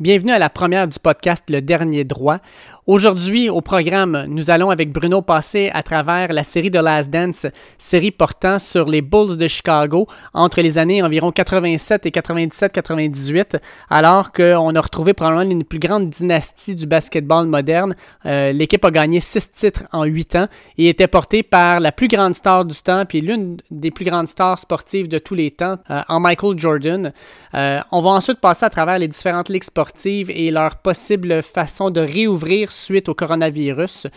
Bienvenue à la première du podcast Le Dernier Droit. Aujourd'hui, au programme, nous allons avec Bruno passer à travers la série de Last Dance, série portant sur les Bulls de Chicago entre les années environ 87 et 97-98, alors qu'on a retrouvé probablement une plus grande dynastie du basketball moderne. Euh, l'équipe a gagné six titres en huit ans et était portée par la plus grande star du temps, puis l'une des plus grandes stars sportives de tous les temps, euh, en Michael Jordan. Euh, on va ensuite passer à travers les différentes ligues sportives et leur possible façon de réouvrir suite au coronavirus.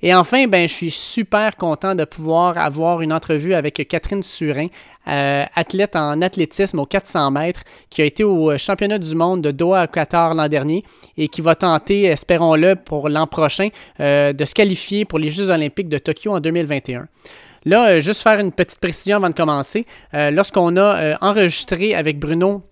Et enfin, ben, je suis super content de pouvoir avoir une entrevue avec Catherine Surin, euh, athlète en athlétisme aux 400 mètres, qui a été au championnat du monde de Doha à Qatar l'an dernier et qui va tenter, espérons-le, pour l'an prochain, euh, de se qualifier pour les Jeux olympiques de Tokyo en 2021. Là, euh, juste faire une petite précision avant de commencer. Lorsqu'on a enregistré avec Bruno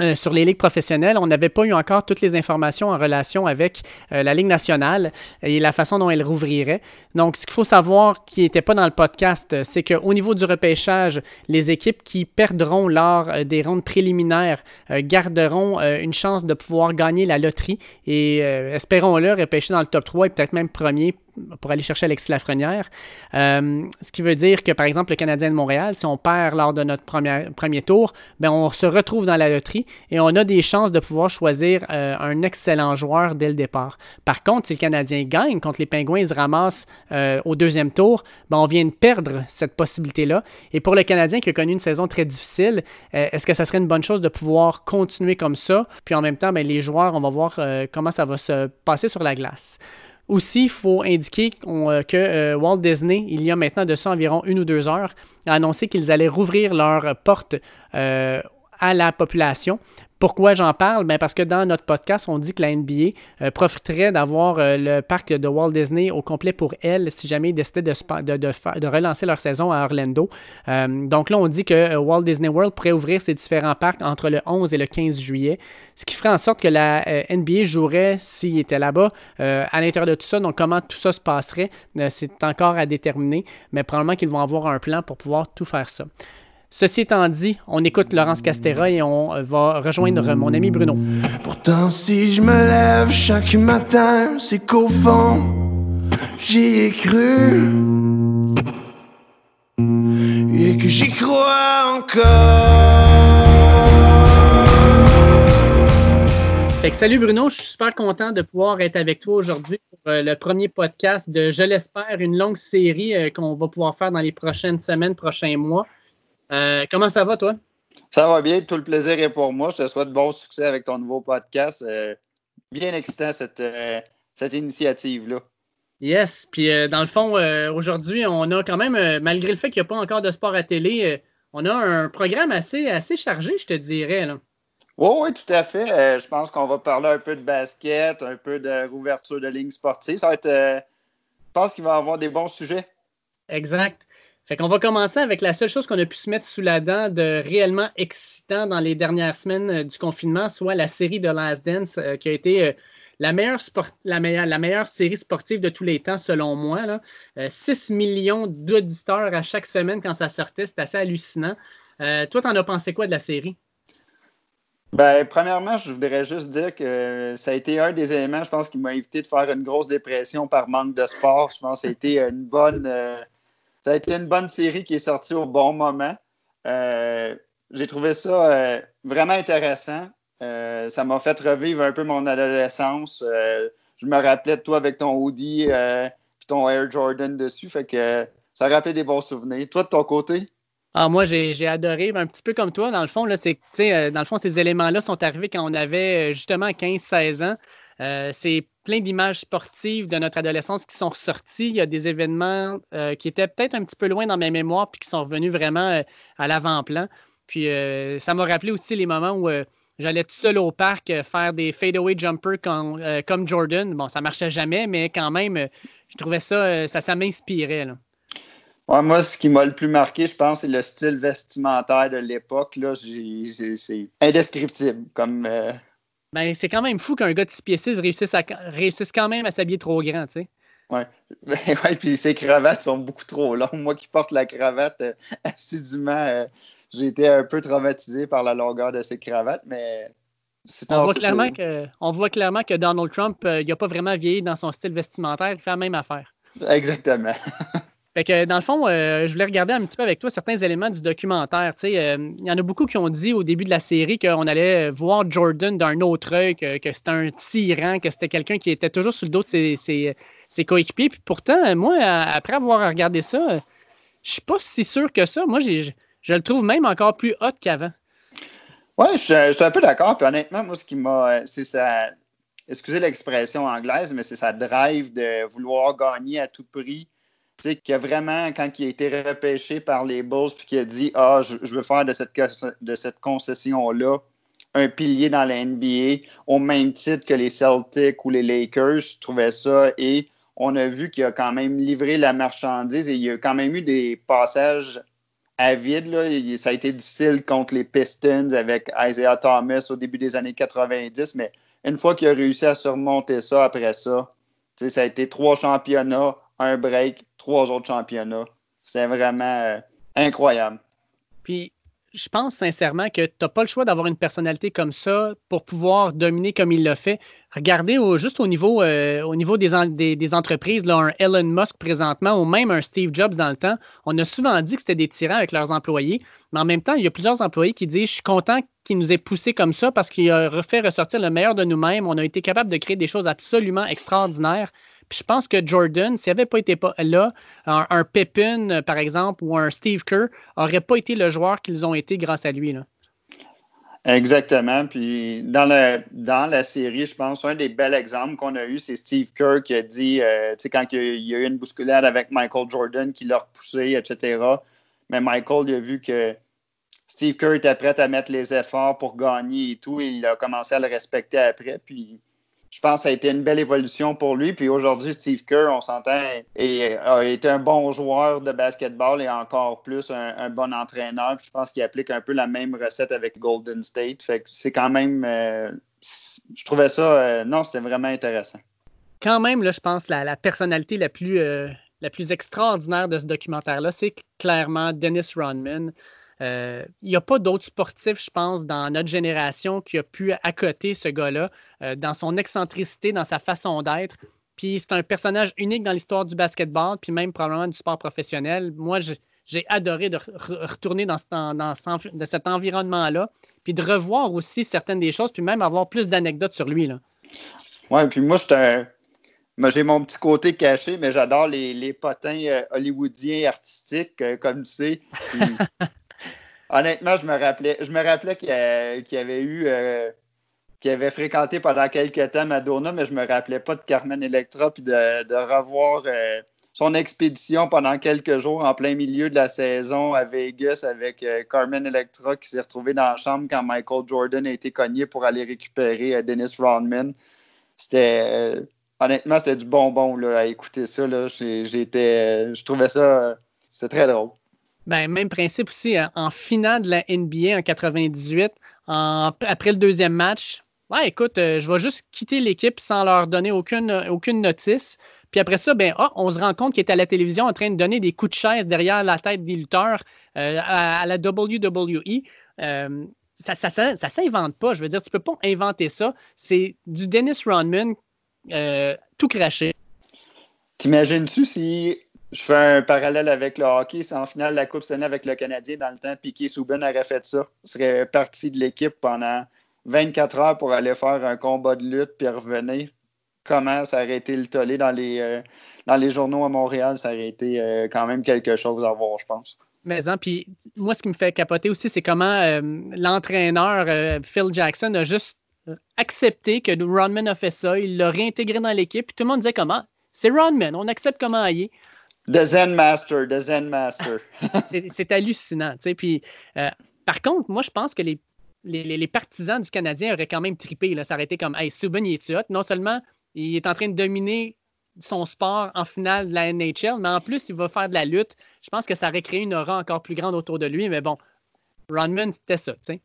euh, sur les ligues professionnelles, on n'avait pas eu encore toutes les informations en relation avec euh, la Ligue nationale et la façon dont elle rouvrirait. Donc, ce qu'il faut savoir qui n'était pas dans le podcast, c'est qu'au niveau du repêchage, les équipes qui perdront lors euh, des rondes préliminaires garderont une chance de pouvoir gagner la loterie et espérons-le repêcher dans le top 3 et peut-être même premier pour aller chercher Alexis Lafrenière. Euh, ce qui veut dire que, par exemple, le Canadien de Montréal, si on perd lors de notre premier, premier tour, ben on se retrouve dans la loterie et on a des chances de pouvoir choisir euh, un excellent joueur dès le départ. Par contre, si le Canadien gagne contre les Pingouins, ils se ramassent euh, au deuxième tour, ben on vient de perdre cette possibilité-là. Et pour le Canadien qui a connu une saison très difficile, est-ce que ça serait une bonne chose de pouvoir continuer comme ça? Puis en même temps, ben, les joueurs, on va voir comment ça va se passer sur la glace. Aussi, il faut indiquer euh, que euh, Walt Disney, il y a maintenant de ça environ une ou deux heures, a annoncé qu'ils allaient rouvrir leurs portes euh, à la population pourquoi j'en parle? Ben parce que dans notre podcast, on dit que la NBA euh, profiterait d'avoir euh, le parc de Walt Disney au complet pour elle si jamais ils décidaient de, de, relancer leur saison à Orlando. Euh, donc là, on dit que Walt Disney World pourrait ouvrir ses différents parcs entre le 11 et le 15 juillet, ce qui ferait en sorte que la NBA jouerait s'il était là-bas à l'intérieur de tout ça. Donc comment tout ça se passerait, c'est encore à déterminer, mais probablement qu'ils vont avoir un plan pour pouvoir tout faire ça. Ceci étant dit, on écoute Laurence Castera et on va rejoindre mon ami Bruno. Pourtant, si je me lève chaque matin, c'est qu'au fond, j'y ai cru. Et que j'y crois encore. Fait salut Bruno, je suis super content de pouvoir être avec toi aujourd'hui pour euh, le premier podcast de, je l'espère, une longue série euh, qu'on va pouvoir faire dans les prochaines semaines, prochains mois. Euh, comment ça va, toi? Ça va bien, tout le plaisir est pour moi. Je te souhaite bon succès avec ton nouveau podcast. Euh, bien excitant, cette, euh, cette initiative-là. Yes, puis dans le fond, aujourd'hui, on a quand même, malgré le fait qu'il n'y a pas encore de sport à télé, on a un programme assez, assez chargé, je te dirais. Là. Oui, oui, tout à fait. je pense qu'on va parler un peu de basket, un peu de rouverture de lignes sportives. Ça va être, je pense qu'il va y avoir des bons sujets. Exact. Fait qu'on va commencer avec la seule chose qu'on a pu se mettre sous la dent de réellement excitant dans les dernières semaines euh, du confinement, soit la série de Last Dance, euh, qui a été euh, la, meilleure la, meilleure, la meilleure série sportive de tous les temps, selon moi. Là. 6 millions d'auditeurs à chaque semaine quand ça sortait, c'est assez hallucinant. toi, t'en as pensé quoi de la série? Ben, premièrement, je voudrais juste dire que ça a été un des éléments, je pense, qui m'a évité de faire une grosse dépression par manque de sport. Je pense que ça a été une bonne, ça a été une bonne série qui est sortie au bon moment. Euh, j'ai trouvé ça euh, vraiment intéressant. Euh, ça m'a fait revivre un peu mon adolescence. je me rappelais de toi avec ton hoodie et ton Air Jordan dessus. Fait que ça rappelait des bons souvenirs. Toi, de ton côté? Ah, moi, j'ai adoré, un petit peu comme toi. Dans le fond, là, dans le fond, ces éléments-là sont arrivés quand on avait justement 15-16 ans. Euh, c'est plein d'images sportives de notre adolescence qui sont ressorties. Il y a des événements euh, qui étaient peut-être un petit peu loin dans mes mémoires puis qui sont revenus vraiment euh, à l'avant-plan. Puis ça m'a rappelé aussi les moments où j'allais tout seul au parc faire des fadeaway jumpers comme, Jordan. Bon, ça marchait jamais, mais quand même, je trouvais ça, ça, ça m'inspirait. moi, ce qui m'a le plus marqué, je pense, c'est le style vestimentaire de l'époque. C'est indescriptible comme, ben, c'est quand même fou qu'un gars de 6 pieds 6 réussisse, quand même à s'habiller trop grand, tu sais. Oui, ouais, puis ses cravates sont beaucoup trop longues. Moi qui porte la cravate euh, assidûment, euh, j'ai été un peu traumatisé par la longueur de ses cravates, mais On voit, clairement que, on voit clairement que Donald Trump, il n'a pas vraiment vieilli dans son style vestimentaire. Il fait la même affaire. Exactement. Fait que, dans le fond, euh, je voulais regarder un petit peu avec toi certains éléments du documentaire. Euh, il y en a beaucoup qui ont dit au début de la série qu'on allait voir Jordan d'un autre œil, que, c'était un tyran, que c'était quelqu'un qui était toujours sur le dos de ses, coéquipiers. Puis pourtant, moi, après avoir regardé ça, je suis pas si sûr que ça. Moi, je, le trouve même encore plus hot qu'avant. Oui, je, suis un peu d'accord. Puis honnêtement, moi, ce qui m'a. C'est ça. Excusez l'expression anglaise, mais c'est sa drive de vouloir gagner à tout prix qui a vraiment, quand il a été repêché par les Bulls, puis qu'il a dit Ah, je, veux faire de cette, de cette concession-là un pilier dans la NBA, au même titre que les Celtics ou les Lakers, je trouvais ça. Et on a vu qu'il a quand même livré la marchandise et il y a quand même eu des passages à vide. Là. Ça a été difficile contre les Pistons avec Isaiah Thomas au début des années 90, mais une fois qu'il a réussi à surmonter ça après ça, ça a été trois championnats, un break, trois autres championnats. C'était vraiment euh, incroyable. Puis, je pense sincèrement que tu n'as pas le choix d'avoir une personnalité comme ça pour pouvoir dominer comme il l'a fait. Regardez juste au niveau, euh, des, entreprises, un Elon Musk présentement ou même un Steve Jobs dans le temps, on a souvent dit que c'était des tyrans avec leurs employés, mais en même temps, il y a plusieurs employés qui disent Je suis content qu'il nous ait poussé comme ça parce qu'il a refait ressortir le meilleur de nous-mêmes. On a été capable de créer des choses absolument extraordinaires je pense que Jordan, s'il n'avait pas été là, un, un, Pippin, par exemple, ou un Steve Kerr, n'aurait pas été le joueur qu'ils ont été grâce à lui. Là. Exactement. Puis dans, dans la série, je pense, un des bels exemples qu'on a eu, c'est Steve Kerr qui a dit, euh, tu sais, quand il y a eu une bousculade avec Michael Jordan qui l'a repoussé, etc. Mais Michael, il a vu que Steve Kerr était prêt à mettre les efforts pour gagner et tout, et il a commencé à le respecter après. Puis je pense que ça a été une belle évolution pour lui. Puis aujourd'hui, Steve Kerr, on s'entend, a été un bon joueur de basketball et encore plus un, bon entraîneur. je pense qu'il applique un peu la même recette avec Golden State. Fait que c'est quand même. Euh, je trouvais ça. Euh, non, c'était vraiment intéressant. Quand même, là, je pense la, la personnalité la plus, euh, la plus extraordinaire de ce documentaire-là, c'est clairement Dennis Rodman. Il euh, n'y a pas d'autres sportifs, je pense, dans notre génération qui a pu accoter ce gars-là euh, dans son excentricité, dans sa façon d'être. Puis c'est un personnage unique dans l'histoire du basketball, puis même probablement du sport professionnel. Moi, j'ai adoré de retourner dans, cet environnement-là, puis de revoir aussi certaines des choses, puis même avoir plus d'anecdotes sur lui. Oui, puis moi, j'ai mon petit côté caché, mais j'adore les, potins euh, hollywoodiens artistiques, comme tu sais. honnêtement, je me rappelais, je me rappelais qu'il y avait eu, euh, qu'il avait fréquenté pendant quelques temps Madonna, mais je me rappelais pas de Carmen Electra puis de, revoir euh, son expédition pendant quelques jours en plein milieu de la saison à Vegas avec euh, Carmen Electra qui s'est retrouvée dans la chambre quand Michael Jordan a été cogné pour aller récupérer Dennis Rodman. C'était honnêtement, c'était du bonbon là, à écouter ça. J'étais, je trouvais ça, c'était très drôle. Ben, même principe aussi, hein. en finale de la NBA en 98, après le deuxième match, ouais, écoute, euh, je vais juste quitter l'équipe sans leur donner aucune, aucune notice. Puis après ça, ben, ah, on se rend compte qu'il est à la télévision en train de donner des coups de chaise derrière la tête des lutteurs euh, à, la WWE. Euh, ça ne ça, s'invente pas. Je veux dire, tu ne peux pas inventer ça. C'est du Dennis Rodman tout craché. T'imagines-tu si je fais un parallèle avec le hockey. C'est en finale de la Coupe Stanley avec le Canadien dans le temps. Piquet Souben aurait fait ça. Il serait parti de l'équipe pendant 24 heures pour aller faire un combat de lutte puis revenir. Comment ça aurait été le tollé dans les, euh, journaux à Montréal? Ça aurait été euh, quand même quelque chose à voir, je pense. Mais hein, puis moi, ce qui me fait capoter aussi, c'est comment euh, l'entraîneur Phil Jackson a juste accepté que Rodman a fait ça. Il l'a réintégré dans l'équipe. Tout le monde disait comment? C'est Rodman, on accepte comment il. The Zen Master, The Zen Master. c'est hallucinant. Puis, euh, par contre, moi, je pense que les, les, partisans du Canadien auraient quand même trippé. Là. Ça aurait été comme Hey, Subban, il est hot. Non seulement il est en train de dominer son sport en finale de la NHL, mais en plus, il va faire de la lutte. Je pense que ça aurait créé une aura encore plus grande autour de lui. Mais bon, Ronman, c'était ça. sais.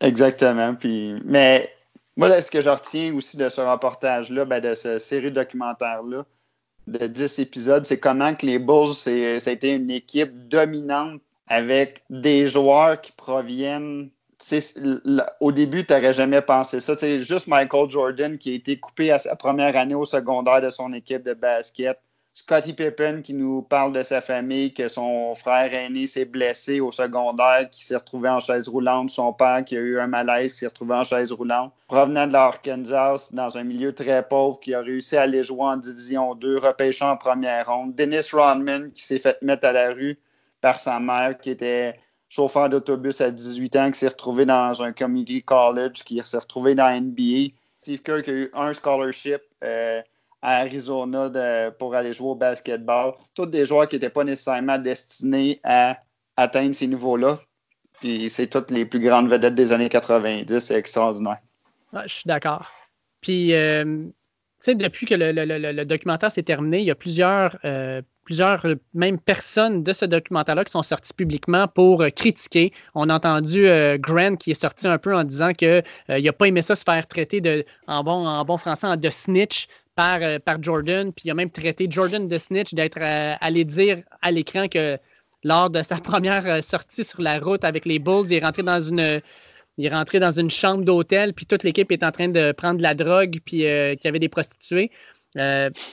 Exactement. Puis, mais moi, ce que je retiens aussi de ce reportage-là, ben, de cette série documentaire-là, de 10 épisodes, c'est comment que les Bulls, ça a été une équipe dominante avec des joueurs qui proviennent au début, tu n'aurais jamais pensé ça. C'est juste Michael Jordan qui a été coupé à sa première année au secondaire de son équipe de basket. Scottie Pippen qui nous parle de sa famille, que son frère aîné s'est blessé au secondaire, qui s'est retrouvé en chaise roulante, son père qui a eu un malaise, qui s'est retrouvé en chaise roulante. Provenant de l'Arkansas, dans un milieu très pauvre, qui a réussi à aller jouer en Division 2, repêchant en première ronde. Dennis Rodman qui s'est fait mettre à la rue par sa mère, qui était chauffeur d'autobus à 18 ans, qui s'est retrouvé dans un community college, qui s'est retrouvé dans NBA. Steve Kerr qui a eu un scholarship. Euh, à Arizona pour aller jouer au basketball. Tous des joueurs qui n'étaient pas nécessairement destinés à atteindre ces niveaux-là. Puis c'est toutes les plus grandes vedettes des années 90. C'est extraordinaire. je suis d'accord. Puis, euh, depuis que le, documentaire s'est terminé, il y a plusieurs, euh, plusieurs, même personnes de ce documentaire-là qui sont sorties publiquement pour euh, critiquer. On a entendu Grant qui est sorti un peu en disant qu'il n'a pas aimé ça se faire traiter de, bon, en bon français de snitch par, euh, par Jordan, puis il a même traité Jordan de snitch d'être euh, allé dire à l'écran que lors de sa première euh, sortie sur la route avec les Bulls, il est rentré dans une, il est rentré dans une chambre d'hôtel, puis toute l'équipe est en train de prendre de la drogue, puis qu'il y avait des prostituées.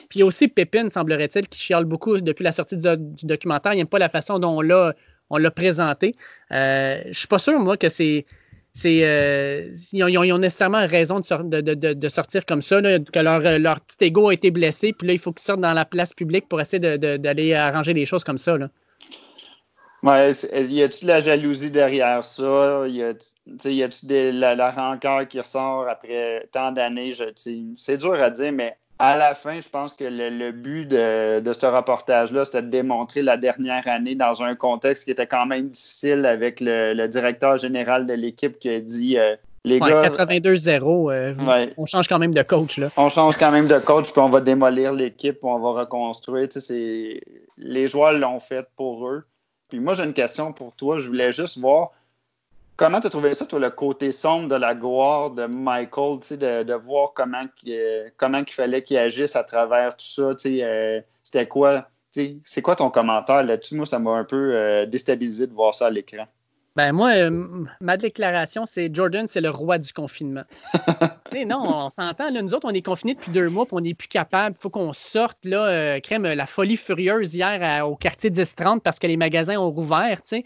puis aussi Pépin, semblerait-il, qui chiale beaucoup depuis la sortie du, documentaire. Il n'aime pas la façon dont on l'a, on l'a présenté. je ne suis pas sûr, moi, que c'est c'est euh, ils, ont, nécessairement raison de, sortir comme ça, que leur, petit ego a été blessé, puis là, il faut qu'ils sortent dans la place publique pour essayer d'aller arranger les choses comme ça. Là. Ouais, y a-tu de la jalousie derrière ça? Y a-tu la, la rancœur qui ressort après tant d'années? C'est dur à dire, mais à la fin, je pense que le, but de, ce reportage-là, c'était de démontrer la dernière année dans un contexte qui était quand même difficile avec le, directeur général de l'équipe qui a dit euh, les gars. 82-0, euh, on change quand même de coach. Là. On change quand même de coach, puis on va démolir l'équipe, on va reconstruire. Les joueurs l'ont fait pour eux. Puis moi, j'ai une question pour toi. Je voulais juste voir Comment tu as trouvé ça, toi, le côté sombre de la gloire de Michael, de, de voir comment, comment il fallait qu'il agisse à travers tout ça? Euh, C'était quoi? C'est quoi ton commentaire là-dessus? Moi, ça m'a un peu euh, déstabilisé de voir ça à l'écran. Ben moi, euh, ma déclaration, c'est Jordan, c'est le roi du confinement. non, on s'entend. Nous autres, on est confinés depuis deux mois, puis on n'est plus capable. Il faut qu'on sorte, là, euh, crème, la folie furieuse hier au quartier 10-30 parce que les magasins ont rouvert. sais.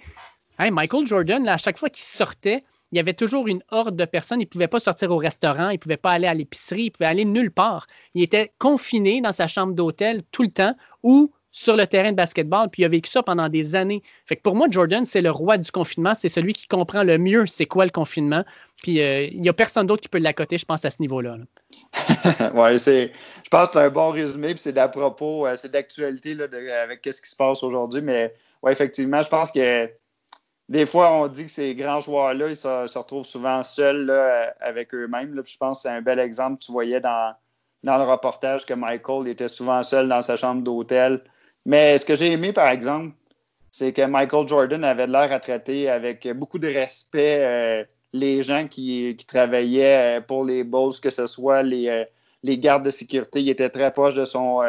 Michael Jordan, à chaque fois qu'il sortait, il y avait toujours une horde de personnes. Il ne pouvait pas sortir au restaurant, il ne pouvait pas aller à l'épicerie, il pouvait aller nulle part. Il était confiné dans sa chambre d'hôtel tout le temps ou sur le terrain de basketball, puis il a vécu ça pendant des années. Fait que pour moi, Jordan, c'est le roi du confinement, c'est celui qui comprend le mieux c'est quoi le confinement. Puis euh, il n'y a personne d'autre qui peut l'accoter, je pense, à ce niveau-là. oui, c'est. Je pense que c'est un bon résumé, puis c'est d'à propos, euh, c'est d'actualité avec ce qui se passe aujourd'hui. Mais ouais, effectivement, je pense que des fois, on dit que ces grands joueurs-là, ils se, retrouvent souvent seuls avec eux-mêmes. Je pense que c'est un bel exemple. Tu voyais dans, dans le reportage que Michael était souvent seul dans sa chambre d'hôtel. Mais ce que j'ai aimé, par exemple, c'est que Michael Jordan avait l'air à traiter avec beaucoup de respect euh, les gens qui, travaillaient euh, pour les Bulls, que ce soit les, euh, les gardes de sécurité. Il était très proche de son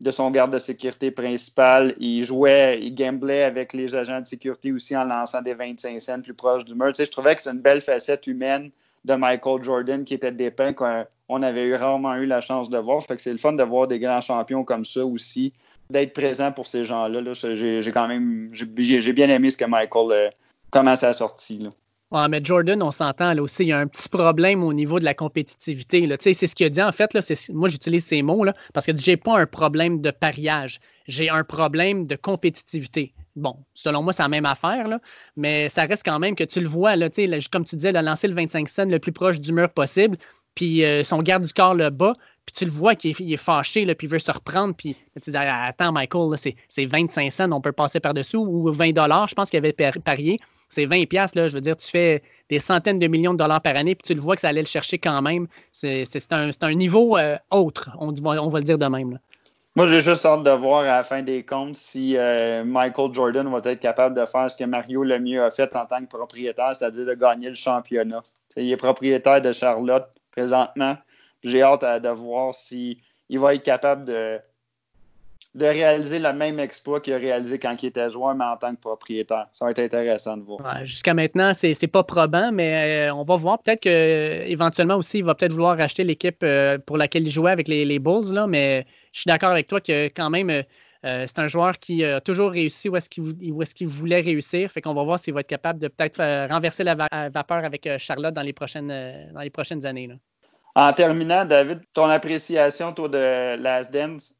de son garde de sécurité principal. Il jouait, il gamblait avec les agents de sécurité aussi en lançant des 25 cents plus proches du mur. Tu sais, je trouvais que c'est une belle facette humaine de Michael Jordan qui était dépeint qu'on avait rarement eu la chance de voir. Fait que c'est le fun de voir des grands champions comme ça aussi, d'être présent pour ces gens-là. j'ai, quand même, j'ai, bien aimé ce que Michael, euh, comment ça a sorti. Là. Ouais, mais Jordan, on s'entend là aussi, il y a un petit problème au niveau de la compétitivité. C'est ce qu'il a dit en fait. Moi, j'utilise ces mots parce que j'ai pas un problème de pariage, j'ai un problème de compétitivité. Bon, selon moi, c'est la même affaire, mais ça reste quand même que tu le vois, là, comme tu disais, a lancer le 25 cents le plus proche du mur possible, puis euh, son garde du corps le bas, puis tu le vois qu'il est, fâché, puis il veut se reprendre, puis tu dis Attends, Michael, c'est 25 cents, on peut passer par-dessous, ou 20 je pense qu'il avait parié c'est 20 pièces là, je veux dire, tu fais des centaines de millions de dollars par année, puis tu le vois que ça allait le chercher quand même. C'est un, niveau euh, autre, on, va le dire de même. Moi, j'ai juste hâte de voir à la fin des comptes si euh, Michael Jordan va être capable de faire ce que Mario Lemieux a fait en tant que propriétaire, c'est-à-dire de gagner le championnat. il est propriétaire de Charlotte présentement. J'ai hâte de voir s'il va être capable de, de réaliser le même exploit qu'il a réalisé quand il était joueur, mais en tant que propriétaire. Ça va être intéressant de voir. Jusqu'à maintenant, c'est n'est pas probant, mais euh, on va voir. Peut-être qu'éventuellement aussi, il va peut-être vouloir racheter l'équipe euh, pour laquelle il jouait avec les, Bulls, là, mais je suis d'accord avec toi que quand même. Euh, c'est un joueur qui a toujours réussi où est-ce qu'il voulait réussir. Fait qu'on va voir s'il va être capable de peut-être renverser la vapeur avec Charlotte dans les prochaines, dans les prochaines années. En terminant, David, ton appréciation autour de Last Dance,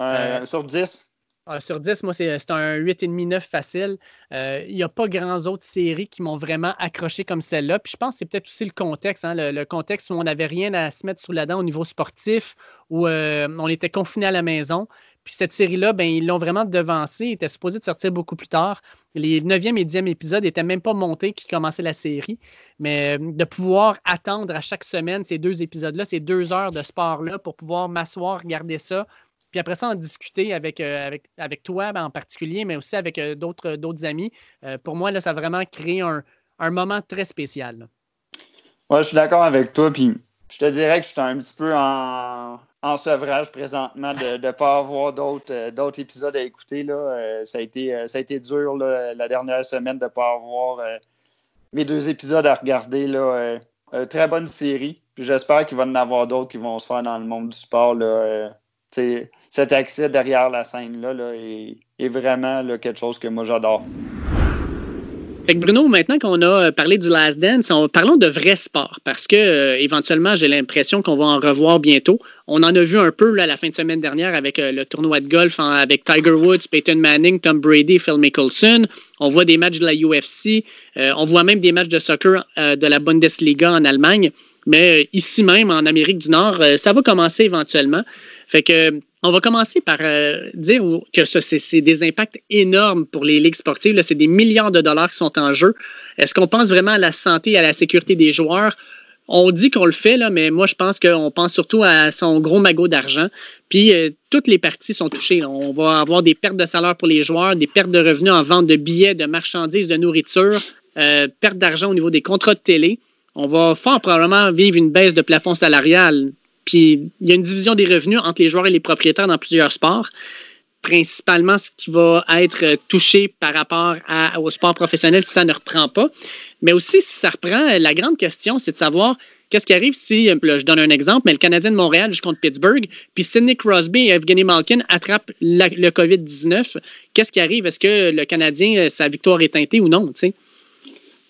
euh, sur 10? Ah, sur 10, moi, c'est un 8,5-9 facile. Euh, il n'y a pas grand autres séries qui m'ont vraiment accroché comme celle-là. Puis je pense que c'est peut-être aussi le contexte, hein, le, contexte où on n'avait rien à se mettre sous la dent au niveau sportif, où euh, on était confiné à la maison. Puis cette série-là, ben, ils l'ont vraiment devancé. Il était supposé de sortir beaucoup plus tard. Les 9e et 10e épisodes n'étaient même pas montés qui commençaient la série. Mais de pouvoir attendre à chaque semaine ces deux épisodes-là, ces deux heures de sport-là, pour pouvoir m'asseoir, regarder ça, puis après ça, en discuter avec, euh, avec, avec toi ben, en particulier, mais aussi avec euh, d'autres, d'autres amis. Euh, pour moi, là, ça a vraiment créé un, moment très spécial. Oui, je suis d'accord avec toi. Puis je te dirais que je suis un petit peu en, sevrage présentement de ne pas avoir d'autres, d'autres épisodes à écouter. Là. ça, a été, ça a été dur la dernière semaine de ne pas avoir mes deux épisodes à regarder. Là. très bonne série. Puis j'espère qu'il va y en avoir d'autres qui vont se faire dans le monde du sport. Là, cet accès derrière la scène-là là, est, vraiment quelque chose que moi j'adore. Bruno, maintenant qu'on a parlé du Last Dance, parlons de vrai sport parce que euh, éventuellement, j'ai l'impression qu'on va en revoir bientôt. On en a vu un peu là, la fin de semaine dernière avec euh, le tournoi de golf avec Tiger Woods, Peyton Manning, Tom Brady, Phil Mickelson. On voit des matchs de la UFC. Euh, on voit même des matchs de soccer de la Bundesliga en Allemagne. Mais ici même, en Amérique du Nord, ça va commencer éventuellement. Fait que on va commencer par euh, dire que c'est des impacts énormes pour les ligues sportives. C'est des milliards de dollars qui sont en jeu. Est-ce qu'on pense vraiment à la santé et à la sécurité des joueurs? On dit qu'on le fait, mais moi, je pense qu'on pense surtout à son gros magot d'argent. Puis, euh, toutes les parties sont touchées. On va avoir des pertes de salaire pour les joueurs, des pertes de revenus en vente de billets, de marchandises, de nourriture, euh, pertes d'argent au niveau des contrats de télé. On va fort probablement vivre une baisse de plafond salarial puis il y a une division des revenus entre les joueurs et les propriétaires dans plusieurs sports. Principalement, ce qui va être touché par rapport au sport professionnel si ça ne reprend pas. Mais aussi, si ça reprend, la grande question, c'est de savoir qu'est-ce qui arrive si, je donne un exemple, mais le Canadien de Montréal joue contre Pittsburgh, puis Sidney Crosby et Evgeny Malkin attrapent le COVID-19. Qu'est-ce qui arrive? Est-ce que le Canadien, sa victoire est teintée ou non?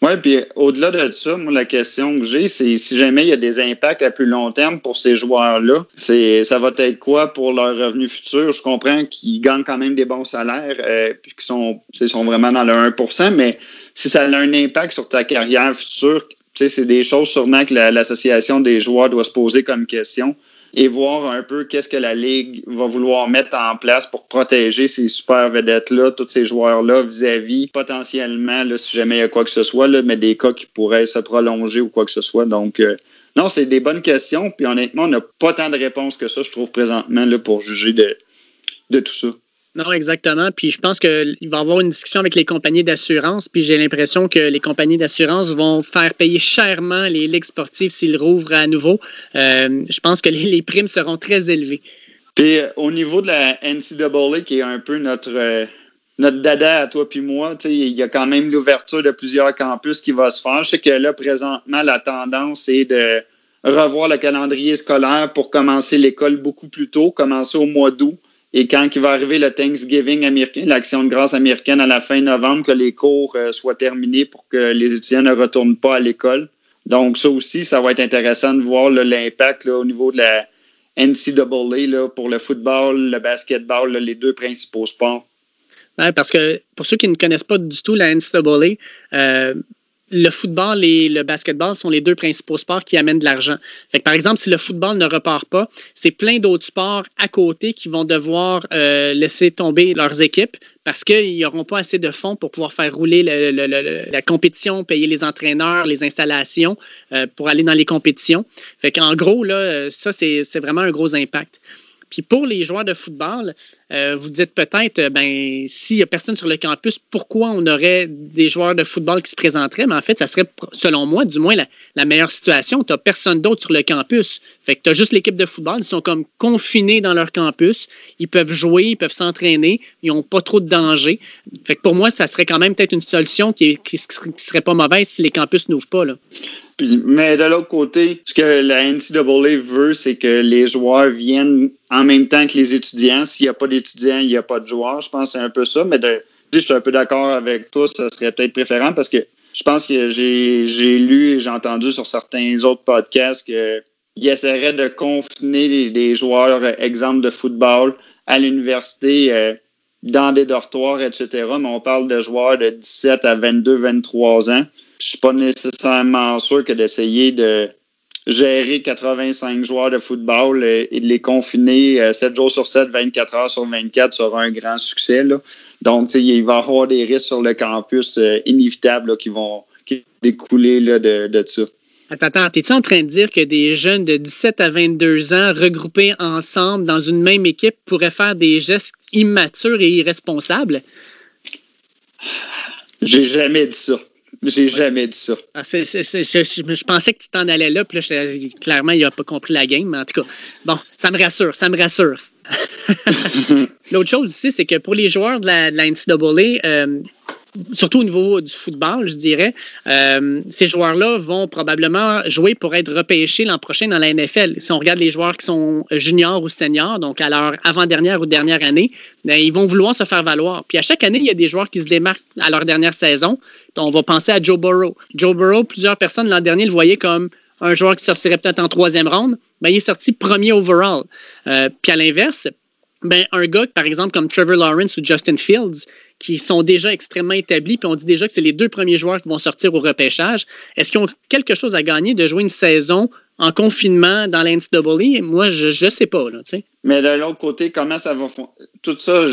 Oui, puis au-delà de ça, moi, la question que j'ai, c'est si jamais il y a des impacts à plus long terme pour ces joueurs-là, c'est ça va être quoi pour leurs revenus futurs? Je comprends qu'ils gagnent quand même des bons salaires, euh, puis qu'ils sont, sont vraiment dans le 1% mais si ça a un impact sur ta carrière future, c'est des choses sûrement que l'association des joueurs doit se poser comme question et voir un peu qu'est-ce que la Ligue va vouloir mettre en place pour protéger ces super vedettes-là, tous ces joueurs-là, vis-à-vis potentiellement, là, si jamais il y a quoi que ce soit, là, mais des cas qui pourraient se prolonger ou quoi que ce soit. Donc, euh, non, c'est des bonnes questions. Puis honnêtement, on n'a pas tant de réponses que ça, je trouve, présentement, là, pour juger de, de tout ça. Non, exactement. Puis je pense qu'il va y avoir une discussion avec les compagnies d'assurance. Puis j'ai l'impression que les compagnies d'assurance vont faire payer chèrement les ligues sportives s'ils rouvrent à nouveau. Euh, je pense que les, primes seront très élevées. Puis euh, au niveau de la NCAA, qui est un peu notre, euh, notre dada à toi puis moi, il y a quand même l'ouverture de plusieurs campus qui va se faire. Je sais que là, présentement, la tendance est de revoir le calendrier scolaire pour commencer l'école beaucoup plus tôt, commencer au mois d'août. Et quand il va arriver le Thanksgiving américain, l'action de grâce américaine à la fin novembre, que les cours euh, soient terminés pour que les étudiants ne retournent pas à l'école. Donc, ça aussi, ça va être intéressant de voir l'impact au niveau de la NCAA pour le football, le basketball, les deux principaux sports. parce que pour ceux qui ne connaissent pas du tout la NCAA, le football et le basketball sont les deux principaux sports qui amènent de l'argent. par exemple, si le football ne repart pas, c'est plein d'autres sports à côté qui vont devoir euh, laisser tomber leurs équipes parce qu'ils n'auront pas assez de fonds pour pouvoir faire rouler la compétition, payer les entraîneurs, les installations euh, pour aller dans les compétitions. Fait gros, là, ça, c'est vraiment un gros impact. Puis pour les joueurs de football, euh, vous dites peut-être, euh, ben, s'il n'y a personne sur le campus, pourquoi on aurait des joueurs de football qui se présenteraient? Mais en fait, ça serait, selon moi, du moins la, meilleure situation. Tu n'as personne d'autre sur le campus. Fait que tu as juste l'équipe de football. Ils sont comme confinés dans leur campus. Ils peuvent jouer, ils peuvent s'entraîner. Ils n'ont pas trop de danger. Fait que pour moi, ça serait quand même peut-être une solution qui ne serait pas mauvaise si les campus n'ouvrent pas. Là mais de l'autre côté, ce que la NCAA veut, c'est que les joueurs viennent en même temps que les étudiants. S'il n'y a pas d'étudiants, il n'y a pas de joueurs. Je pense que c'est un peu ça. Mais de, je suis un peu d'accord avec toi, ça serait peut-être préférable parce que je pense que j'ai lu et j'ai entendu sur certains autres podcasts qu'ils essaieraient de confiner les, joueurs, exemple de football, à l'université. Euh, dans des dortoirs, etc. Mais on parle de joueurs de 17 à 22, 23 ans je suis pas nécessairement sûr que d'essayer de gérer 85 joueurs de football et de les confiner 7 euh, jours sur 7, 24 heures sur 24 sera un grand succès. Donc, il va y avoir des risques sur le campus euh, inévitables qui vont découler de, de ça. Attends, attends, es-tu en train de dire que des jeunes de 17 à 22 ans regroupés ensemble dans une même équipe pourraient faire des gestes immatures et irresponsables? J'ai jamais dit ça. J'ai jamais dit ça. Ah, je, pensais que tu t'en allais là, puis là, clairement, il n'a pas compris la game, mais en tout cas, bon, ça me rassure, ça me rassure. L'autre chose ici, c'est que pour les joueurs de la, de la NCAA, euh, surtout au niveau du football, je dirais, euh, ces joueurs-là vont probablement jouer pour être repêchés l'an prochain dans la NFL. Si on regarde les joueurs qui sont juniors ou seniors, donc à leur avant-dernière ou dernière année, bien, ils vont vouloir se faire valoir. Puis à chaque année, il y a des joueurs qui se démarquent à leur dernière saison. On va penser à Joe Burrow. Joe Burrow, plusieurs personnes l'an dernier le voyaient comme un joueur qui sortirait peut-être en troisième ronde. Bien, il est sorti premier overall. Euh, puis à l'inverse, ben, un gars, par exemple, comme Trevor Lawrence ou Justin Fields, qui sont déjà extrêmement établis, puis on dit déjà que c'est les deux premiers joueurs qui vont sortir au repêchage. Est-ce qu'ils ont quelque chose à gagner de jouer une saison en confinement dans l'NCAA? Moi, je ne sais pas. Là, Mais de l'autre côté, comment ça va Tout ça,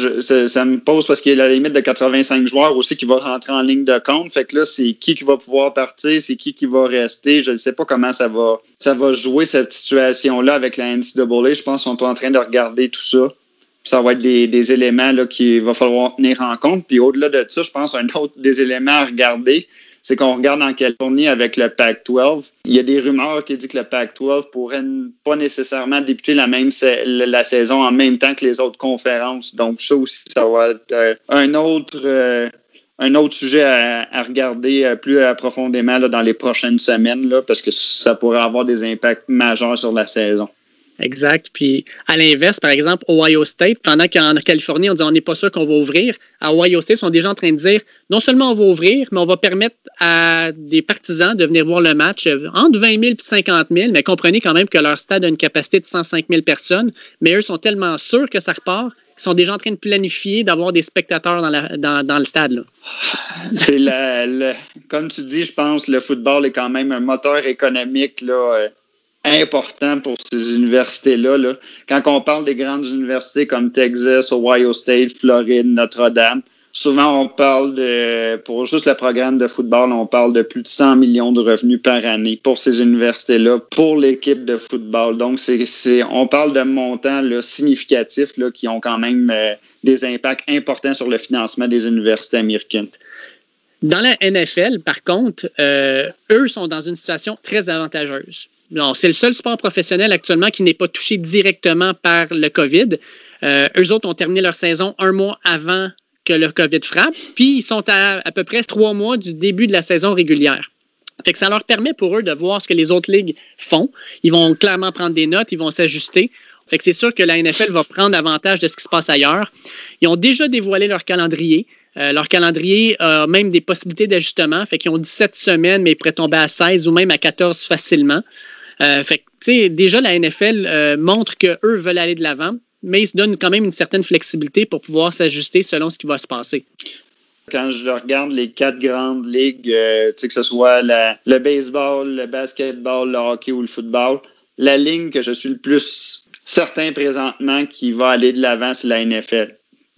ça, me pose parce qu'il y a la limite de 85 joueurs aussi qui va rentrer en ligne de compte. Fait que là, c'est qui qui va pouvoir partir, c'est qui qui va rester. Je ne sais pas comment ça va, ça va jouer cette situation-là avec la NCAA. Je pense qu'ils sont en train de regarder tout ça ça va être des, éléments qu'il va falloir tenir en compte. Puis au-delà de ça, je pense un autre des éléments à regarder, c'est qu'on regarde en Californie avec le Pac-12. Il y a des rumeurs qui disent que le Pac-12 pourrait pas nécessairement débuter la même la saison en même temps que les autres conférences. Donc ça aussi, ça va être euh, un autre euh, un autre sujet à, regarder euh, plus profondément dans les prochaines semaines parce que ça pourrait avoir des impacts majeurs sur la saison. Exact. Puis à l'inverse, par exemple, Ohio State, pendant qu'en Californie, on dit on n'est pas sûr qu'on va ouvrir, à Ohio State, ils sont déjà en train de dire non seulement on va ouvrir, mais on va permettre à des partisans de venir voir le match entre 20 000 et 50 000. Mais comprenez quand même que leur stade a une capacité de 105 000 personnes, mais eux sont tellement sûrs que ça repart qu'ils sont déjà en train de planifier d'avoir des spectateurs dans, dans, le stade. C'est comme tu dis, je pense le football est quand même un moteur économique là, euh, important pour ces universités-là. Là. Quand on parle des grandes universités comme Texas, Ohio State, Floride, Notre-Dame, souvent on parle de, pour juste le programme de football, on parle de plus de 100 millions de revenus par année pour ces universités-là, pour l'équipe de football. Donc, on parle de montants significatifs qui ont quand même euh, des impacts importants sur le financement des universités américaines. Dans la NFL, par contre, euh, eux sont dans une situation très avantageuse c'est le seul sport professionnel actuellement qui n'est pas touché directement par le COVID. Euh, eux autres ont terminé leur saison un mois avant que le COVID frappe, puis ils sont à à peu près trois mois du début de la saison régulière. Que ça leur permet pour eux de voir ce que les autres ligues font. Ils vont clairement prendre des notes, ils vont s'ajuster. C'est sûr que la NFL va prendre avantage de ce qui se passe ailleurs. Ils ont déjà dévoilé leur calendrier. Euh, leur calendrier a même des possibilités d'ajustement. Fait qu'ils ont 17 semaines, mais ils pourraient tomber à 16 ou même à 14 facilement. Euh, fait déjà, la NFL euh, montre qu'eux veulent aller de l'avant, mais ils se donnent quand même une certaine flexibilité pour pouvoir s'ajuster selon ce qui va se passer. Quand je regarde les quatre grandes ligues, euh, que ce soit le baseball, le basketball, le hockey ou le football, la ligne que je suis le plus certain présentement qui va aller de l'avant, c'est la NFL.